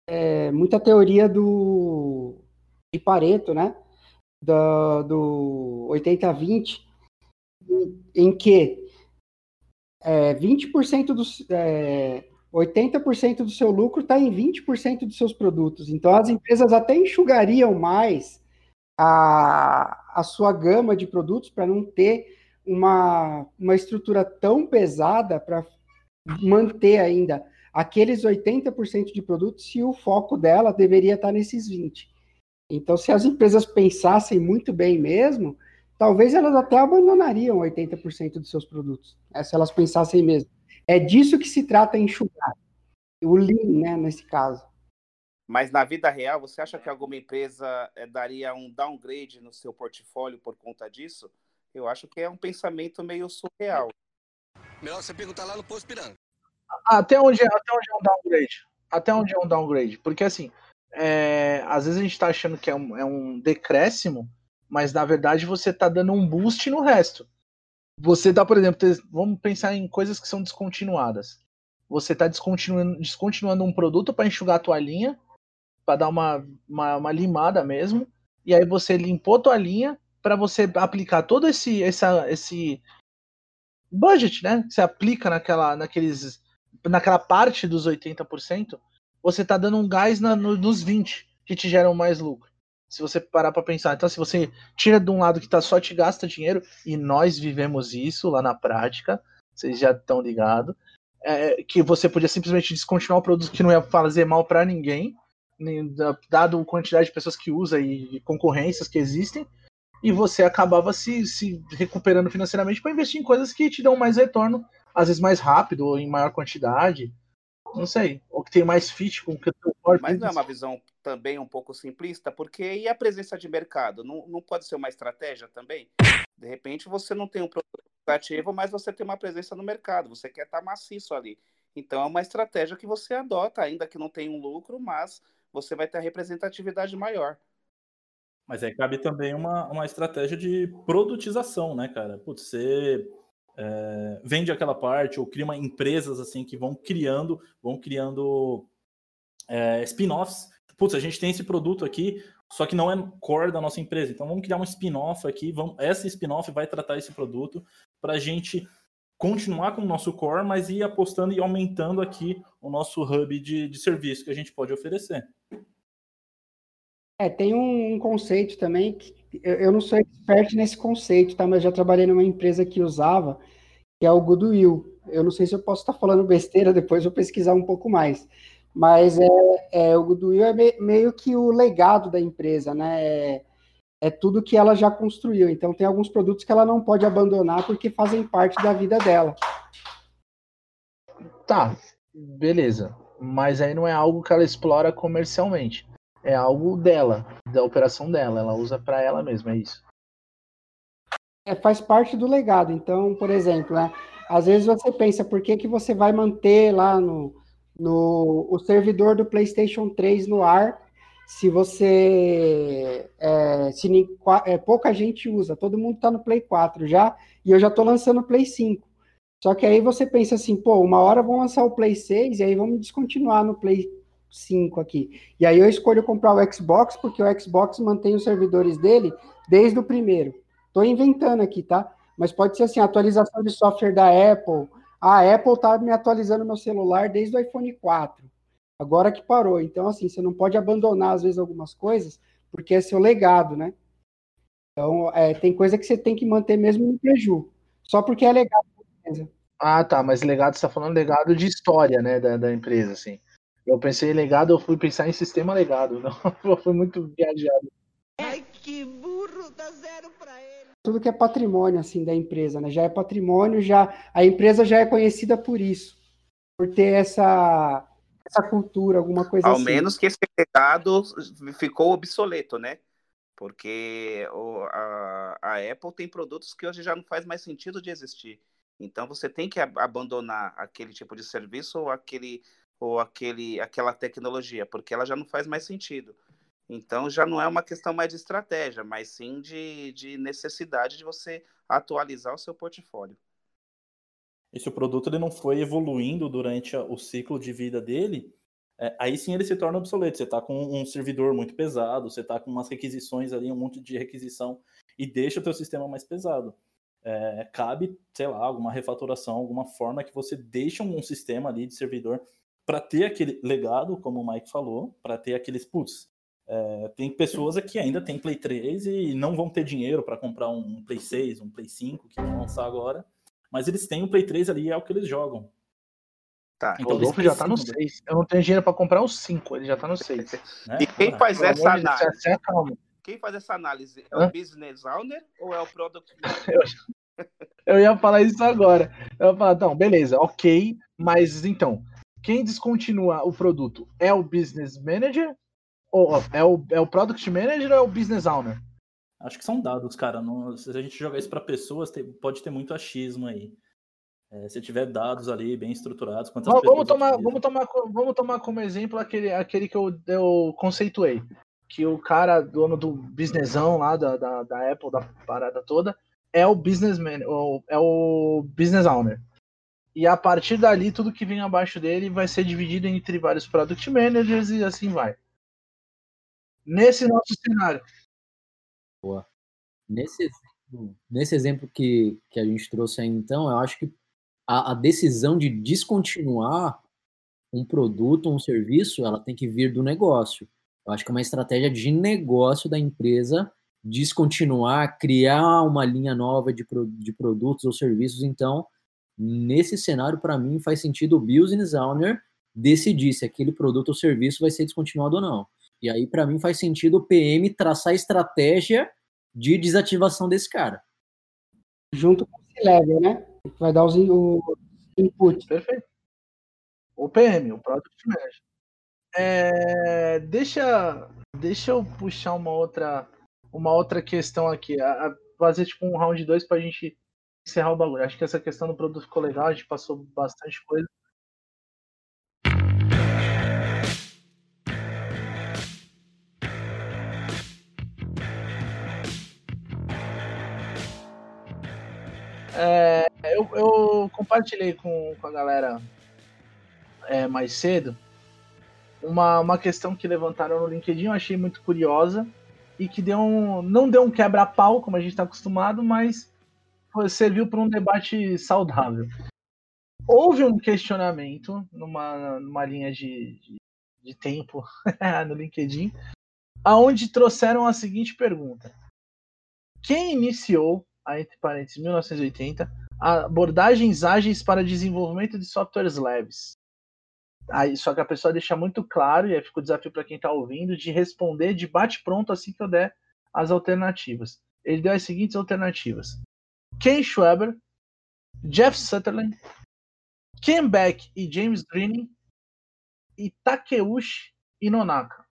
é, muita teoria do de Pareto, né? Do, do 80-20, em, em, que é, 20% dos. É, 80% do seu lucro está em 20% dos seus produtos. Então, as empresas até enxugariam mais a, a sua gama de produtos para não ter uma, uma estrutura tão pesada para manter ainda aqueles 80% de produtos se o foco dela deveria estar nesses 20%. Então, se as empresas pensassem muito bem mesmo, talvez elas até abandonariam 80% dos seus produtos, né, se elas pensassem mesmo. É disso que se trata enxugar. O lean, né, nesse caso. Mas na vida real, você acha que alguma empresa é, daria um downgrade no seu portfólio por conta disso? Eu acho que é um pensamento meio surreal. Melhor você perguntar lá no posto Piranga. Até onde, é, até onde é um downgrade? Até onde é um downgrade? Porque assim, é, às vezes a gente está achando que é um, é um decréscimo, mas na verdade você está dando um boost no resto. Você tá, por exemplo, vamos pensar em coisas que são descontinuadas. Você está descontinuando, descontinuando um produto para enxugar a tua linha, para dar uma, uma, uma, limada mesmo, e aí você limpou a tua linha para você aplicar todo esse, essa, esse budget, né? Que você aplica naquela, naqueles naquela parte dos 80%, você está dando um gás na, no, nos 20% que te geram mais lucro. Se você parar para pensar. Então, se você tira de um lado que tá só te gasta dinheiro, e nós vivemos isso lá na prática, vocês já estão ligados, é, que você podia simplesmente descontinuar o produto que não ia fazer mal para ninguém, dado a quantidade de pessoas que usa e concorrências que existem, e você acabava se, se recuperando financeiramente para investir em coisas que te dão mais retorno às vezes mais rápido ou em maior quantidade. Não sei. Ou que tem mais fit com o que eu Mas não é uma visão também um pouco simplista, porque e a presença de mercado? Não, não pode ser uma estratégia também? De repente você não tem um produto ativo, mas você tem uma presença no mercado, você quer estar maciço ali. Então é uma estratégia que você adota, ainda que não tenha um lucro, mas você vai ter a representatividade maior. Mas aí cabe também uma, uma estratégia de produtização, né, cara? Putz, você é, vende aquela parte ou cria uma, empresas assim que vão criando, vão criando é, spin-offs. Putz, a gente tem esse produto aqui, só que não é core da nossa empresa. Então vamos criar um spin-off aqui. Vamos, essa spin-off vai tratar esse produto para a gente continuar com o nosso core, mas ir apostando e aumentando aqui o nosso hub de, de serviço que a gente pode oferecer. É, tem um conceito também que eu, não sou expert nesse conceito, tá? Mas já trabalhei numa empresa que usava, que é o Goodwill. Eu não sei se eu posso estar falando besteira, depois eu pesquisar um pouco mais. Mas é, é o Goodwill é meio que o legado da empresa, né? É, é tudo que ela já construiu. Então tem alguns produtos que ela não pode abandonar porque fazem parte da vida dela. Tá, beleza. Mas aí não é algo que ela explora comercialmente. É algo dela, da operação dela. Ela usa para ela mesma, é isso. É, faz parte do legado. Então, por exemplo, né, às vezes você pensa, por que, que você vai manter lá no, no o servidor do PlayStation 3 no ar se você é, se é, pouca gente usa, todo mundo está no Play 4 já, e eu já estou lançando o Play 5. Só que aí você pensa assim, pô, uma hora vão lançar o Play 6 e aí vamos descontinuar no Play 5 aqui. E aí eu escolho comprar o Xbox, porque o Xbox mantém os servidores dele desde o primeiro. Estou inventando aqui, tá? Mas pode ser assim, atualização de software da Apple. A Apple tá me atualizando meu celular desde o iPhone 4. Agora que parou. Então, assim, você não pode abandonar, às vezes, algumas coisas, porque é seu legado, né? Então, é, tem coisa que você tem que manter mesmo no preju. Só porque é legado da empresa. Ah, tá. Mas legado, você está falando legado de história, né, da, da empresa, assim. Eu pensei em legado, eu fui pensar em sistema legado. (laughs) Não, foi muito viajado. Ai, que burro, dá zero pra ele. Tudo que é patrimônio, assim, da empresa, né? Já é patrimônio, já a empresa já é conhecida por isso. Por ter essa essa cultura, alguma coisa Ao assim. Ao menos que esse legado ficou obsoleto, né? Porque o, a, a Apple tem produtos que hoje já não faz mais sentido de existir. Então você tem que abandonar aquele tipo de serviço ou aquele ou aquele aquela tecnologia, porque ela já não faz mais sentido. Então já não é uma questão mais de estratégia, mas sim de, de necessidade de você atualizar o seu portfólio e se o produto ele não foi evoluindo durante o ciclo de vida dele, é, aí sim ele se torna obsoleto. Você está com um servidor muito pesado, você está com umas requisições ali, um monte de requisição, e deixa o teu sistema mais pesado. É, cabe, sei lá, alguma refatoração, alguma forma que você deixe um sistema ali de servidor para ter aquele legado, como o Mike falou, para ter aqueles, putz, é, tem pessoas que ainda tem Play 3 e não vão ter dinheiro para comprar um Play 6, um Play 5 que vão lançar agora, mas eles têm o Play 3 ali, é o que eles jogam. Tá, então, o Rodolfo já tá no 6. Eu não tenho dinheiro para comprar o 5, ele já tá no 6. Né? E quem faz essa análise? Deus, quem faz essa análise? É Hã? o business owner ou é o product (laughs) eu, eu ia falar isso agora. Eu ia falar, então, beleza, ok, mas então, quem descontinua o produto é o business manager? Ou é o, é o product manager ou é o business owner? Acho que são dados, cara. Não, se a gente jogar isso para pessoas, tem, pode ter muito achismo aí. É, se tiver dados ali bem estruturados, quantas vamos, vamos tomar, vamos tomar, vamos tomar como exemplo aquele, aquele que eu, eu conceituei, que o cara dono do businessão lá da, da, da Apple, da parada toda, é o businessman, é o business owner. E a partir dali, tudo que vem abaixo dele vai ser dividido entre vários product managers e assim vai. Nesse nosso cenário, Boa. Nesse nesse exemplo que, que a gente trouxe aí, então, eu acho que a, a decisão de descontinuar um produto, um serviço, ela tem que vir do negócio. Eu acho que é uma estratégia de negócio da empresa descontinuar, criar uma linha nova de, de produtos ou serviços. Então, nesse cenário, para mim, faz sentido o business owner decidir se aquele produto ou serviço vai ser descontinuado ou não. E aí, para mim, faz sentido o PM traçar estratégia de desativação desse cara. Junto com o C-Level, né? Vai dar os o input. Perfeito. O PM, o Product Manager. É, deixa, deixa eu puxar uma outra, uma outra questão aqui. A, a fazer tipo um round 2 para a gente encerrar o bagulho. Acho que essa questão do produto ficou legal, a gente passou bastante coisa. É, eu, eu, compartilhei com, com a galera é, mais cedo uma, uma questão que levantaram no LinkedIn, eu achei muito curiosa e que deu um, não deu um quebra-pau, como a gente está acostumado, mas serviu para um debate saudável. Houve um questionamento numa, numa linha de, de, de tempo (laughs) no LinkedIn, aonde trouxeram a seguinte pergunta: Quem iniciou entre parênteses, 1980, abordagens ágeis para desenvolvimento de softwares leves. Aí, só que a pessoa deixa muito claro, e aí fica o desafio para quem está ouvindo, de responder de bate-pronto assim que eu der as alternativas. Ele deu as seguintes alternativas: Ken Schwaber, Jeff Sutherland, Ken Beck e James Green e Takeuchi Inonaka.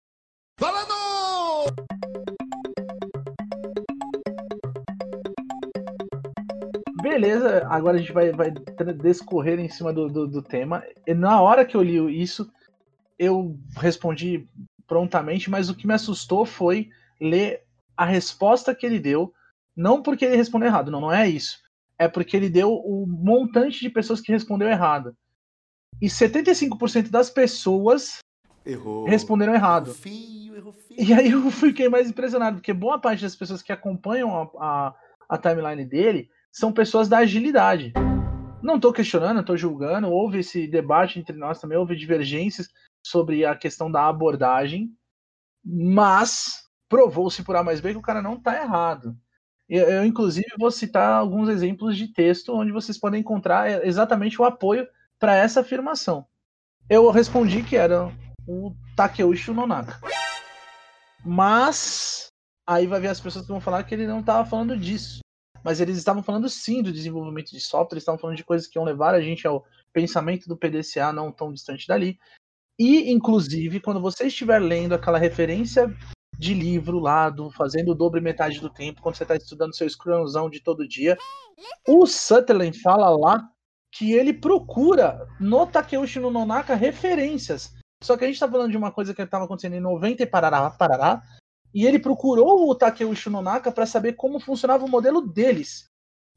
Beleza, agora a gente vai, vai descorrer em cima do, do, do tema. E na hora que eu li isso, eu respondi prontamente, mas o que me assustou foi ler a resposta que ele deu. Não porque ele respondeu errado, não, não é isso. É porque ele deu o montante de pessoas que respondeu errado. E 75% das pessoas Errou. responderam errado. Fio, errou fio. E aí eu fiquei mais impressionado, porque boa parte das pessoas que acompanham a, a, a timeline dele são pessoas da agilidade. Não estou questionando, estou julgando. Houve esse debate entre nós também, houve divergências sobre a questão da abordagem, mas provou-se por A mais B que o cara não está errado. Eu, eu, inclusive, vou citar alguns exemplos de texto onde vocês podem encontrar exatamente o apoio para essa afirmação. Eu respondi que era o Takeuchi Nonaka. Mas aí vai ver as pessoas que vão falar que ele não estava falando disso. Mas eles estavam falando sim do desenvolvimento de software, eles estavam falando de coisas que iam levar a gente ao pensamento do PDCA não tão distante dali. E, inclusive, quando você estiver lendo aquela referência de livro lá, do fazendo o dobro e metade do tempo, quando você está estudando seu Scrumzão de todo dia, o Sutherland fala lá que ele procura no Takeuchi no Nonaka referências. Só que a gente está falando de uma coisa que estava acontecendo em 90 e parará, parará, e ele procurou o Takeuchi Nonaka para saber como funcionava o modelo deles,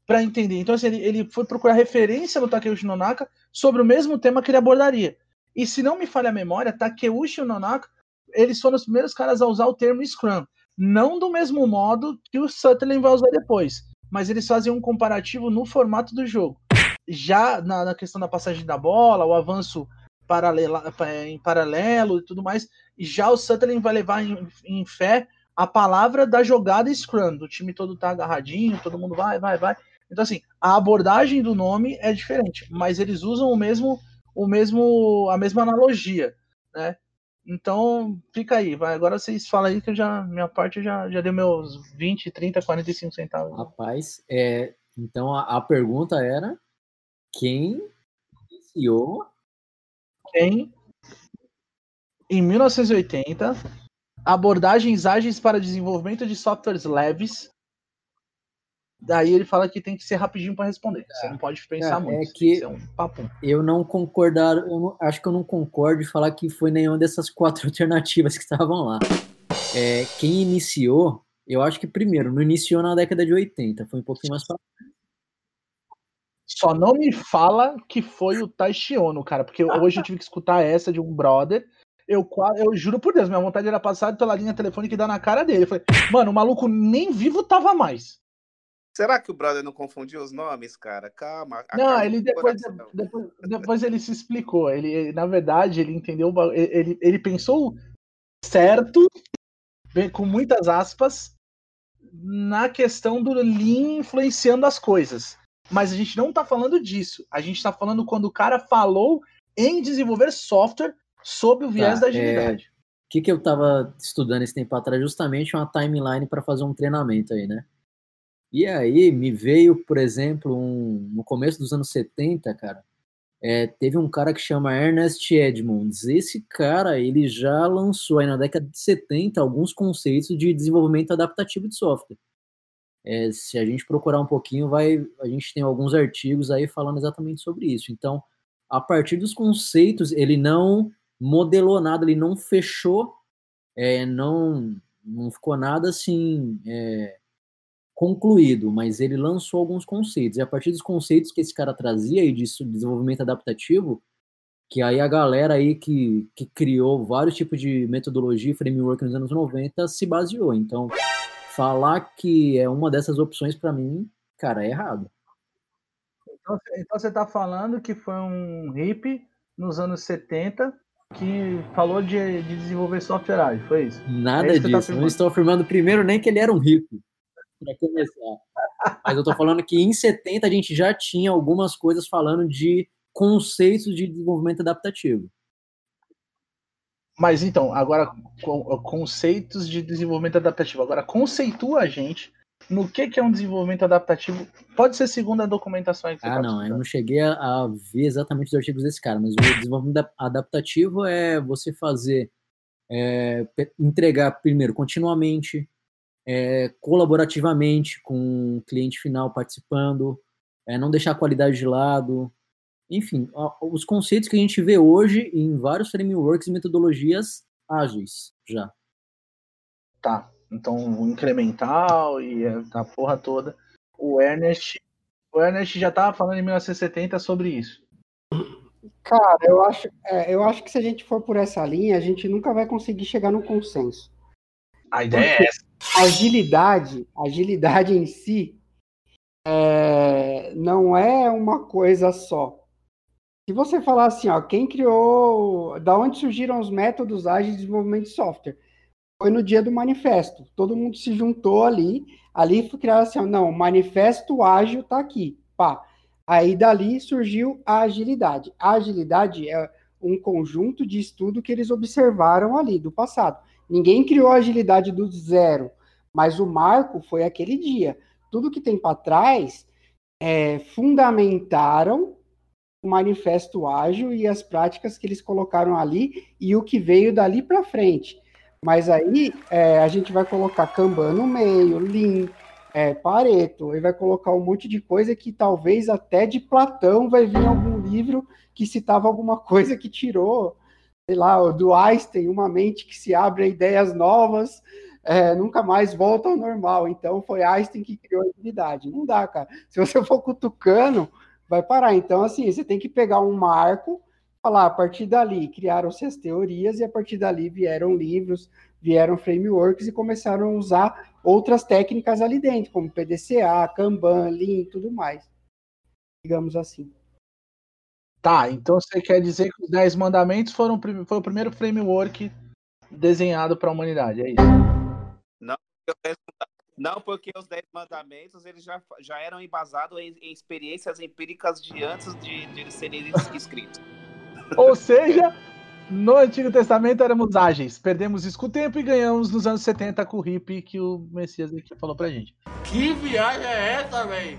para entender. Então, assim, ele, ele foi procurar referência no Takeuchi Nonaka sobre o mesmo tema que ele abordaria. E se não me falha a memória, Takeuchi Nonaka, eles foram os primeiros caras a usar o termo Scrum. Não do mesmo modo que o Sutherland vai usar depois, mas eles fazem um comparativo no formato do jogo. Já na, na questão da passagem da bola, o avanço paralela, em paralelo e tudo mais, já o Sutherland vai levar em, em fé a palavra da jogada Scrum, do time todo tá agarradinho, todo mundo vai, vai, vai. Então, assim, a abordagem do nome é diferente, mas eles usam o mesmo o mesmo, a mesma analogia, né? Então, fica aí. Vai, agora vocês falam aí que eu já, minha parte já, já deu meus 20, 30, 45 centavos. Rapaz, é, então a, a pergunta era quem iniciou quem em 1980 abordagens ágeis para desenvolvimento de softwares leves Daí ele fala que tem que ser rapidinho para responder. Você É. não pode pensar É, muito. é que- ser um papo. Eu não concordar, eu não- acho que eu não concordo de falar que foi nenhuma dessas quatro (laughs) alternativas que estavam lá. É, quem iniciou, eu acho que primeiro, não iniciou na década de 80, foi um pouquinho mais pra Só não me fala que foi o Taishi Ono, cara, porque hoje eu tive que escutar essa de um brother. Eu, eu juro por Deus, minha vontade era passar pela linha telefônica e dar na cara dele. Eu falei, mano, o maluco nem vivo tava mais. Será que o brother não confundiu os nomes, cara? Calma. Não, ele depois, coração. depois, depois ele se explicou. Ele, ele- na verdade, ele entendeu. Ele, ele, pensou certo, bem, com muitas aspas, na questão do Lean influenciando as coisas. Mas a gente não tá falando disso. A gente tá falando quando o cara falou em desenvolver software sob o viés Tá, da agilidade. O que, que eu tava estudando esse tempo atrás? Justamente uma timeline para fazer um treinamento aí, né? E aí me veio, por exemplo, um- no começo dos anos 70, cara, é, teve um cara que chama Ernest Edmonds. Esse cara, ele já lançou aí na década de 70 alguns conceitos de desenvolvimento adaptativo de software. É, se a gente procurar um pouquinho, vai, a gente tem alguns artigos aí falando exatamente sobre isso. Então, a partir dos conceitos, ele não modelou nada, ele não fechou, é, não, não ficou nada assim é, concluído, mas ele lançou alguns conceitos. E a partir dos conceitos que esse cara trazia aí de desenvolvimento adaptativo, que aí a galera aí que, que criou vários tipos de metodologia e framework nos anos 90 se baseou. Então, falar que é uma dessas opções para mim, cara, é errado. Então, então você tá falando que foi um hippie nos anos 70 que falou de, de desenvolver software ágil, foi isso? Nada É isso tô disso. não afirmando. estou afirmando primeiro nem que ele era um hippie, para começar. Mas eu estou falando que em 70 a gente já tinha algumas coisas falando de conceitos de desenvolvimento adaptativo. Mas então, agora co- conceitos de desenvolvimento adaptativo. Agora conceitua a gente no que, que é um desenvolvimento adaptativo. Pode ser segundo a documentação que você Ah, tá não, eu não cheguei a, ver exatamente os artigos desse cara, mas o desenvolvimento da- adaptativo é você fazer, é, entregar primeiro continuamente, é, colaborativamente com o cliente final participando, é, não deixar a qualidade de lado, enfim, os conceitos que a gente vê hoje em vários frameworks e metodologias ágeis já. Tá. Então, o incremental e a porra toda. O Ernest, o Ernest já tava falando em 1970 sobre isso. Cara, eu acho, é, eu acho que se a gente for por essa linha, a gente nunca vai conseguir chegar no consenso. A ideia é essa. Agilidade, agilidade em si, é, não é uma coisa só. Se você falar assim, ó, quem criou, da onde surgiram os métodos ágeis de desenvolvimento de software? Foi no dia do manifesto. Todo mundo se juntou ali, ali foi criado assim, ó, não, manifesto ágil tá aqui, pá. Aí dali surgiu a agilidade. A agilidade é um conjunto de estudo que eles observaram ali do passado. Ninguém criou a agilidade do zero, mas o marco foi aquele dia. Tudo que tem para trás é, fundamentaram o manifesto ágil e as práticas que eles colocaram ali e o que veio dali para frente. Mas aí é, a gente vai colocar Kanban no meio, Lean, é, Pareto, e vai colocar um monte de coisa que talvez até de Platão vai vir algum livro que citava alguma (laughs) coisa que tirou, sei lá, do Einstein, uma mente que se abre a ideias novas, é, nunca mais volta ao normal. Então foi Einstein que criou a agilidade. Não dá, cara. Se você for cutucando, vai parar. Então, assim, você tem que pegar um marco, falar, a partir dali criaram-se as teorias e a partir dali vieram livros, vieram frameworks e começaram a usar outras técnicas ali dentro, como PDCA, Kanban, Lean e tudo mais. Digamos assim. Tá, então você quer dizer que os 10 mandamentos foram, foi o primeiro framework desenhado para a humanidade, é isso? Não, porque os dez manda- não, porque os Dez Mandamentos eles já, já eram embasados em, em experiências empíricas de antes de, de eles serem es- escritos. (laughs) Ou seja, no Antigo Testamento éramos ágeis, perdemos isso com o tempo e ganhamos nos anos 70 com o hippie que o Messias aqui falou pra gente. Que viagem é essa, velho?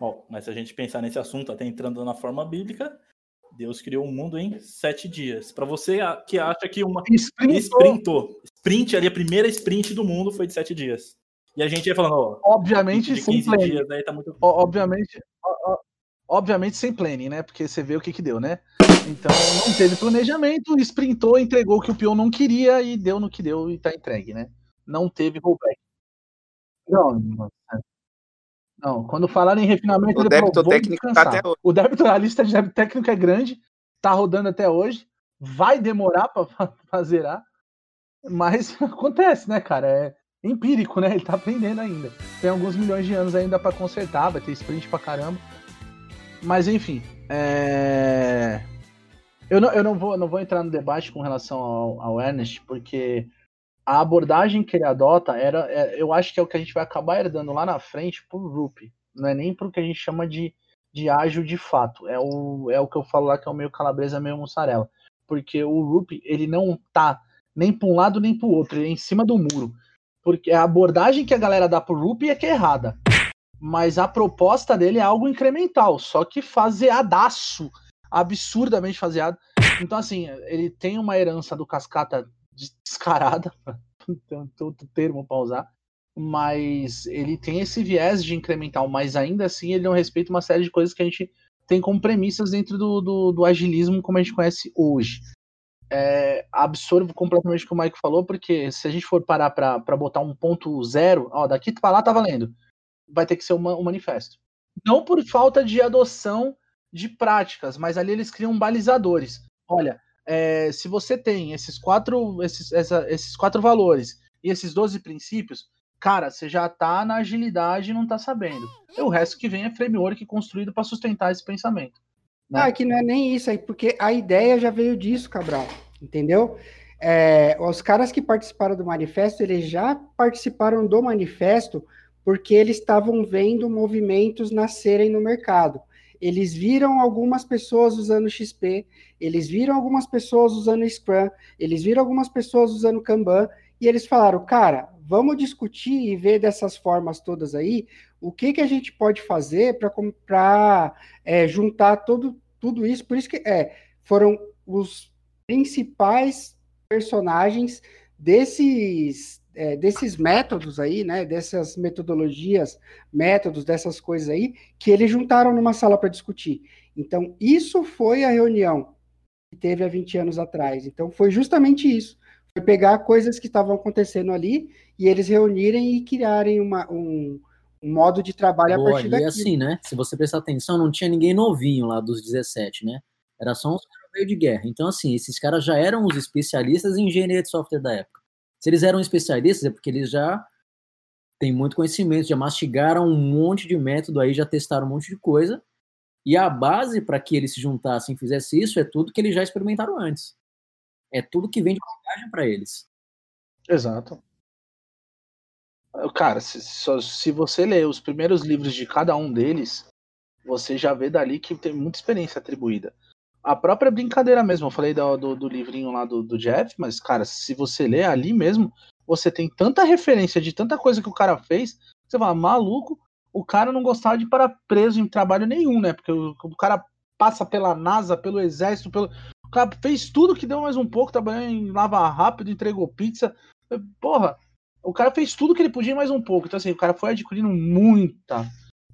Bom, mas se a gente pensar nesse assunto, até entrando na forma bíblica, Deus criou o mundo em sete dias. Para você que acha que uma Sprintou. sprintou, sprint ali, a primeira sprint do mundo foi de sete dias. E a gente ia falando, ó, Obviamente de sem 15 planning. dias, tá muito. Obviamente, obviamente sem planning, né? Porque você vê o que que deu, né? Então não teve planejamento, sprintou, entregou o que o peão não queria e deu no que deu e tá entregue, né? Não teve rollback. Não, não. Não, quando falaram em refinamento, O ele débito falou, técnico tá até hoje. O débito, a lista de débito técnico é grande, tá rodando até hoje, vai demorar para (laughs) zerar, mas (laughs) acontece, né, cara? É empírico, né? Ele tá aprendendo ainda. Tem alguns milhões de anos ainda para consertar, vai ter sprint pra caramba. Mas enfim, é... eu, não, eu não, vou, não vou entrar no debate com relação ao, ao Ernest, porque a abordagem que ele adota era, é, eu acho que é o que a gente vai acabar herdando lá na frente pro Rup. Não é nem pro que a gente chama de, de ágil de fato. É o, é o que eu falo lá que é o meio calabresa, meio mussarela. Porque o Rup, ele não tá nem para um lado nem para o outro, ele é em cima do muro. Porque a abordagem que a galera dá pro Rup é que é errada. Mas a proposta dele é algo incremental, só que faseadaço, absurdamente faseado. Então, assim, ele tem uma herança do cascata descarada, (laughs) tem outro termo para usar, mas ele tem esse viés de incremental, mas ainda assim ele não respeita uma série de coisas que a gente tem como premissas dentro do, do, do agilismo como a gente conhece hoje. É, absorvo completamente o que o Mike falou, porque se a gente for parar para botar um ponto zero, ó, daqui para lá tá valendo, vai ter que ser uma, um manifesto. Não por falta de adoção de práticas, mas ali eles criam balizadores. Olha, é, se você tem esses quatro, esses, essa, esses quatro valores e esses 12 princípios, cara, você já tá na agilidade e não tá sabendo. E o resto que vem é framework construído para sustentar esse pensamento. Né? Ah, que não é nem isso aí, porque a ideia já veio disso, Cabral, entendeu? É, os caras que participaram do manifesto, eles já participaram do manifesto porque eles estavam vendo movimentos nascerem no mercado. Eles viram algumas pessoas usando XP, eles viram algumas pessoas usando Scrum, eles viram algumas pessoas usando Kanban, e eles falaram, cara, vamos discutir e ver dessas formas todas aí, o que, que a gente pode fazer para é, juntar todo, tudo isso. Por isso que é, foram os principais personagens desses é, desses métodos aí, né, dessas metodologias, métodos, dessas coisas aí, que eles juntaram numa sala para discutir. Então, isso foi a reunião que teve há 20 anos atrás. Então, foi justamente isso. Foi pegar coisas que estavam acontecendo ali e eles reunirem e criarem uma, um, um modo de trabalho Boa, a partir e daqui. assim, né? Se você prestar atenção, não tinha ninguém novinho lá dos 17, né? Era só uns caras meio de guerra. Então, assim, esses caras já eram os especialistas em engenharia de software da época. Se eles eram especialistas, é porque eles já têm muito conhecimento, já mastigaram um monte de método aí, já testaram um monte de coisa. E a base para que eles se juntassem e fizessem isso é tudo que eles já experimentaram antes. É tudo que vem de bagagem para eles. Exato. Cara, se, se você ler os primeiros livros de cada um deles, você já vê dali que tem muita experiência atribuída. A própria brincadeira mesmo, eu falei do, do, do livrinho lá do, do Jeff, mas, cara, se você ler ali mesmo, você tem tanta referência de tanta coisa que o cara fez, você fala, maluco, o cara não gostava de parar preso em trabalho nenhum, né? Porque o, o cara passa pela NASA, pelo exército, pelo. O cara fez tudo que deu mais um pouco, trabalhou em lava rápido, entregou pizza. Porra, o cara fez tudo que ele podia mais um pouco. Então, assim, o cara foi adquirindo muita,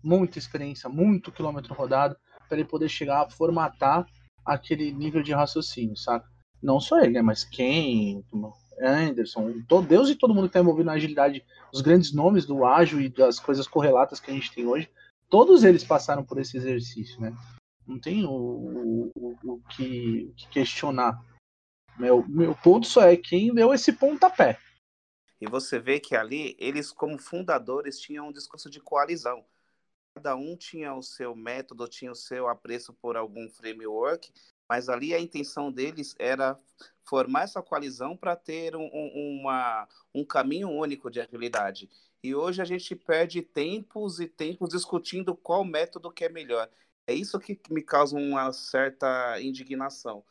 muita experiência, muito quilômetro rodado, para ele poder chegar formatar aquele nível de raciocínio, saca? Não só ele, né? Mas quem, Anderson, todo, Deus e todo mundo que tá envolvido na agilidade, os grandes nomes do ágil e das coisas correlatas que a gente tem hoje, todos eles passaram por esse exercício, né? Não tem o, o, o- o que, que questionar. Meu, meu ponto só é quem deu esse pontapé. E você vê que ali, eles, como fundadores, tinham um discurso de coalizão. Cada um tinha o seu método, tinha o seu apreço por algum framework, mas ali a intenção deles era formar essa coalizão para ter um, um- uma, um caminho único de agilidade. E hoje a gente perde tempos e tempos discutindo qual método que é melhor. É isso que me causa uma certa indignação.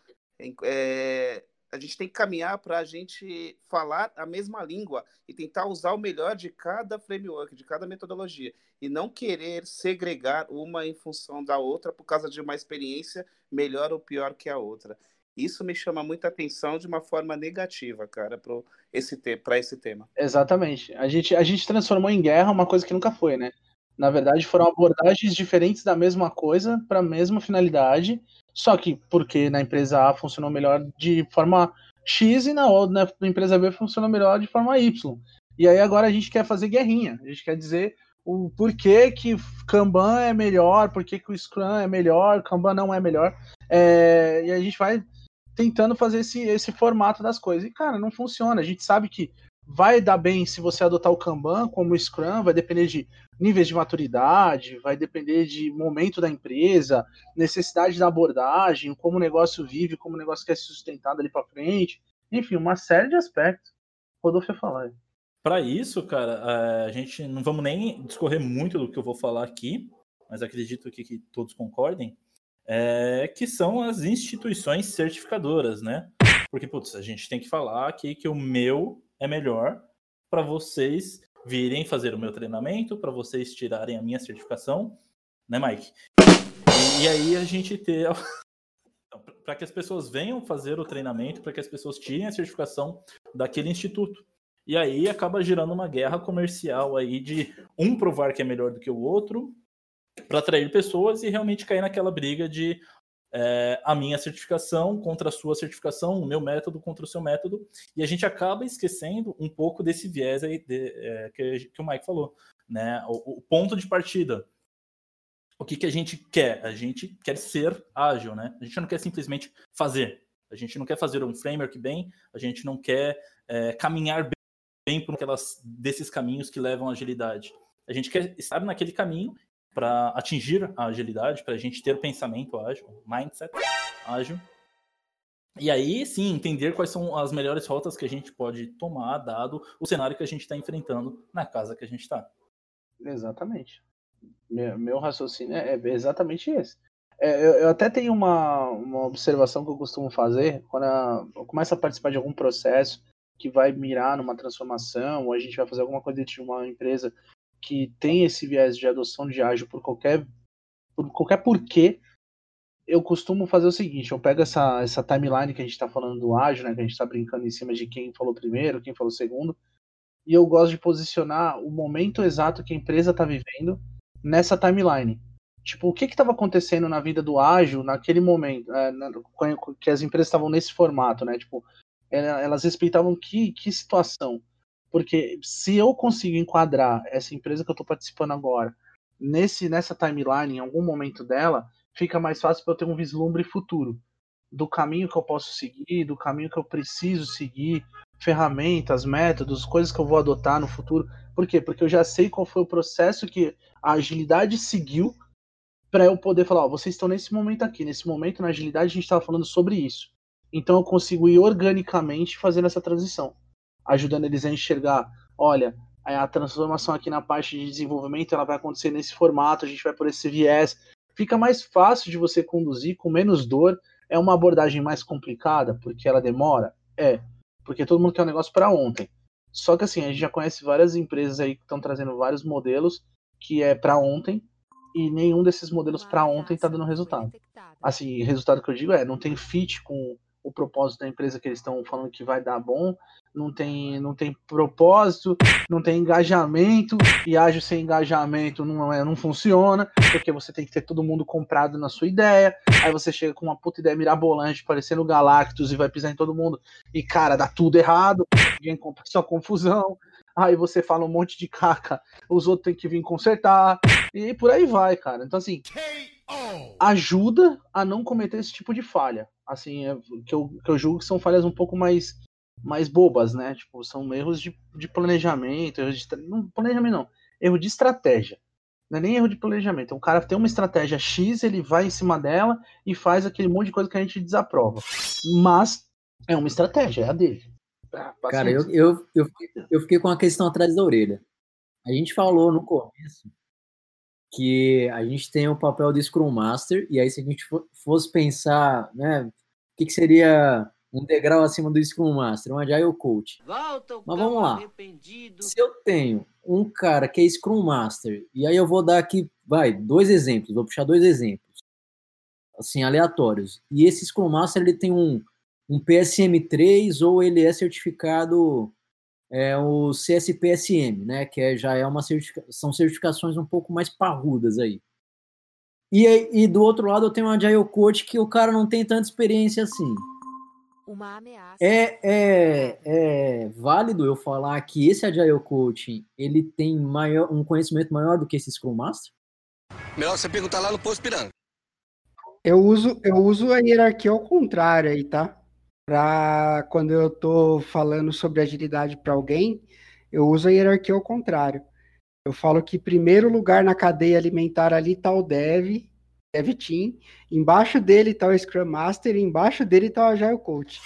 É, a gente tem que caminhar para a gente falar a mesma língua e tentar usar o melhor de cada framework, de cada metodologia, e não querer segregar uma em função da outra por causa de uma experiência melhor ou pior que a outra. Isso me chama muita atenção de uma forma negativa, cara, para esse, te esse tema. Exatamente. A gente, a gente transformou em guerra uma coisa que nunca foi, né? Na verdade, foram abordagens diferentes da mesma coisa para a mesma finalidade, só que porque na empresa A funcionou melhor de forma X e na na empresa B funcionou melhor de forma Y. E aí agora a gente quer fazer guerrinha. A gente quer dizer o porquê que Kanban é melhor, porquê que o Scrum é melhor, Kanban não é melhor. É, e a gente vai tentando fazer esse, esse formato das coisas. E, cara, não funciona. A gente sabe que vai dar bem se você adotar o Kanban como o Scrum, vai depender de níveis de maturidade, vai depender de momento da empresa, necessidade da abordagem, como o negócio vive, como o negócio quer se sustentar dali para frente. Enfim, uma série de aspectos. Rodolfo ia falar. Para isso, cara, eh, a gente não vamos nem discorrer muito do que eu vou falar aqui, mas acredito que, que todos concordem, é, que são as instituições certificadoras, né? Porque, putz, a gente tem que falar aqui que o meu é melhor para vocês virem fazer o meu treinamento, para vocês tirarem a minha certificação, né, Mike? E, e aí a gente ter. (laughs) para que as pessoas venham fazer o treinamento, para que as pessoas tirem a certificação daquele instituto. E aí acaba gerando uma guerra comercial aí de um provar que é melhor do que o outro para atrair pessoas e realmente cair naquela briga de é, a minha certificação contra a sua certificação, o meu método contra o seu método, e a gente acaba esquecendo um pouco desse viés aí de, é, que, que, o Mike falou, né? O, o, ponto de partida. O que, que a gente quer? A gente quer ser ágil, né? A gente não quer simplesmente fazer. A gente não quer fazer um framework bem, a gente não quer é, caminhar bem bem por aquelas desses caminhos que levam à agilidade. A gente quer estar naquele caminho para atingir a agilidade, para a gente ter pensamento ágil, mindset ágil. E aí, sim, entender quais são as melhores rotas que a gente pode tomar, dado o cenário que a gente está enfrentando na casa que a gente está. Exatamente. Meu, meu raciocínio é, é exatamente esse. É, eu, eu, até tenho uma, uma observação que eu costumo fazer quando eu começo a participar de algum processo que vai mirar numa transformação, ou a gente vai fazer alguma coisa de uma empresa que tem esse viés de adoção de ágil por qualquer, por qualquer porquê, eu costumo fazer o seguinte, eu pego essa, essa timeline que a gente está falando do ágil, né, que a gente está brincando em cima de quem falou primeiro, quem falou segundo, e eu gosto de posicionar o momento exato que a empresa está vivendo nessa timeline. Tipo, o que estava acontecendo na vida do ágil naquele momento, é, na, que as empresas estavam nesse formato, né? Tipo, elas respeitavam que, que situação. Porque se eu consigo enquadrar essa empresa que eu estou participando agora nesse nessa timeline, em algum momento dela, fica mais fácil para eu ter um vislumbre futuro do caminho que eu posso seguir, do caminho que eu preciso seguir, ferramentas, métodos, coisas que eu vou adotar no futuro. Por quê? Porque eu já sei qual foi o processo que a agilidade seguiu para eu poder falar, ó, vocês estão nesse momento aqui, nesse momento na agilidade a gente estava falando sobre isso. Então eu consigo ir organicamente fazendo essa transição, ajudando eles a enxergar, olha, a transformação aqui na parte de desenvolvimento ela vai acontecer nesse formato, a gente vai por esse viés. Fica mais fácil de você conduzir, com menos dor. É uma abordagem mais complicada, porque ela demora? É, porque todo mundo quer um negócio para ontem. Só que assim, a gente já conhece várias empresas aí que estão trazendo vários modelos que é para ontem e nenhum desses modelos para ontem está dando resultado. Assim, resultado que eu digo é, não tem fit com o propósito da empresa que eles estão falando que vai dar bom, não tem, não tem propósito, não tem engajamento, e ágil sem engajamento não, é, não funciona, porque você tem que ter todo mundo comprado na sua ideia, aí você chega com uma puta ideia mirabolante, parecendo Galactus, e vai pisar em todo mundo, e cara, dá tudo errado, ninguém compra, só confusão, aí você fala um monte de caca, os outros têm que vir consertar, e por aí vai, cara. Então, assim, ajuda a não cometer esse tipo de falha. Assim, é, que, eu, que eu julgo que são falhas um pouco mais, mais bobas, né? Tipo, são erros de, de planejamento, erros de. Não, planejamento não, erro de estratégia. Não é nem erro de planejamento. O cara tem uma estratégia X, ele vai em cima dela e faz aquele monte de coisa que a gente desaprova. Mas é uma estratégia, é a dele. Ah, cara, eu, eu, eu, eu fiquei com a questão atrás da orelha. A gente falou no começo que a gente tem o papel de Scrum Master, e aí se a gente fosse pensar, né, que, que seria um degrau acima do Scrum Master, um Agile Coach. Mas vamos lá. Se eu tenho um cara que é Scrum Master, e aí eu vou dar aqui, vai, dois exemplos, vou puxar dois exemplos, assim, aleatórios. E esse Scrum Master, ele tem um, um PSM3 ou ele é certificado é o CSPSM, né, que é, já é uma certifica são certificações um pouco mais parrudas aí. E, e do outro lado eu tenho um Agile Coach que o cara não tem tanta experiência assim. Uma ameaça. É, é, é válido eu falar que esse Agile Coach ele tem maior, um conhecimento maior do que esse Scrum Master? Melhor você perguntar lá no posto Piranga. Eu uso, eu uso a hierarquia ao contrário aí, tá? para quando eu estou falando sobre agilidade para alguém, eu uso a hierarquia ao contrário. Eu falo que primeiro lugar na cadeia alimentar ali está o dev, dev team, embaixo dele está o Scrum Master e embaixo dele está o Agile Coach.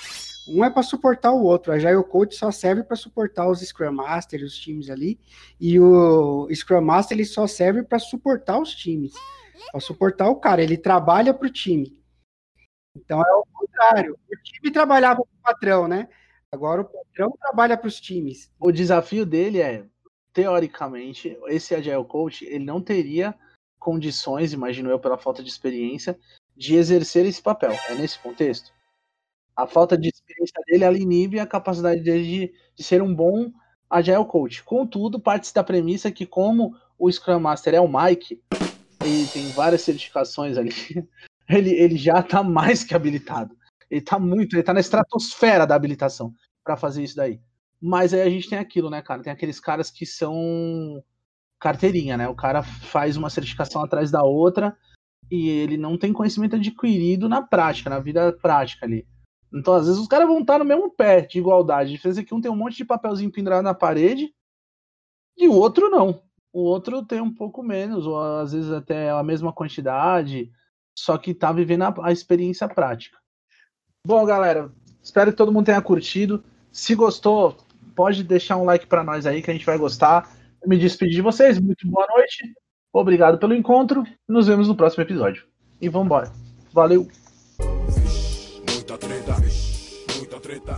Um é para suportar o outro. O Agile Coach só serve para suportar os Scrum Masters, os times ali, e o Scrum Master ele só serve para suportar os times, para suportar o cara. Ele trabalha para o time. Então é o contrário. O time trabalhava para o patrão, né? Agora o patrão trabalha para os times. O desafio dele é, teoricamente, esse Agile Coach, ele não teria condições, imagino eu, pela falta de experiência, de exercer esse papel. É nesse contexto? A falta de experiência dele, ela inibe a capacidade dele de, de ser um bom Agile Coach. Contudo, parte da premissa que como o Scrum Master é o Mike, e tem várias certificações ali, (laughs) ele, ele já está mais que habilitado. Ele está muito, ele tá na estratosfera da habilitação para fazer isso daí. Mas aí a gente tem aquilo, né, cara? Tem aqueles caras que são carteirinha, né? O cara faz uma certificação atrás da outra e ele não tem conhecimento adquirido na prática, na vida prática ali. Então, às vezes, os caras vão estar no mesmo pé de igualdade. A diferença é que um tem um monte de papelzinho pendurado na parede e o outro não. O outro tem um pouco menos, ou às vezes até a mesma quantidade só que tá vivendo a, a experiência prática. Bom, galera, espero que todo mundo tenha curtido. Se gostou, pode deixar um like para nós aí que a gente vai gostar. Eu me despedir de vocês, muito boa noite. Obrigado pelo encontro. Nos vemos no próximo episódio. E vambora. embora. Valeu. Vixe, muita treta, vixe, muita treta.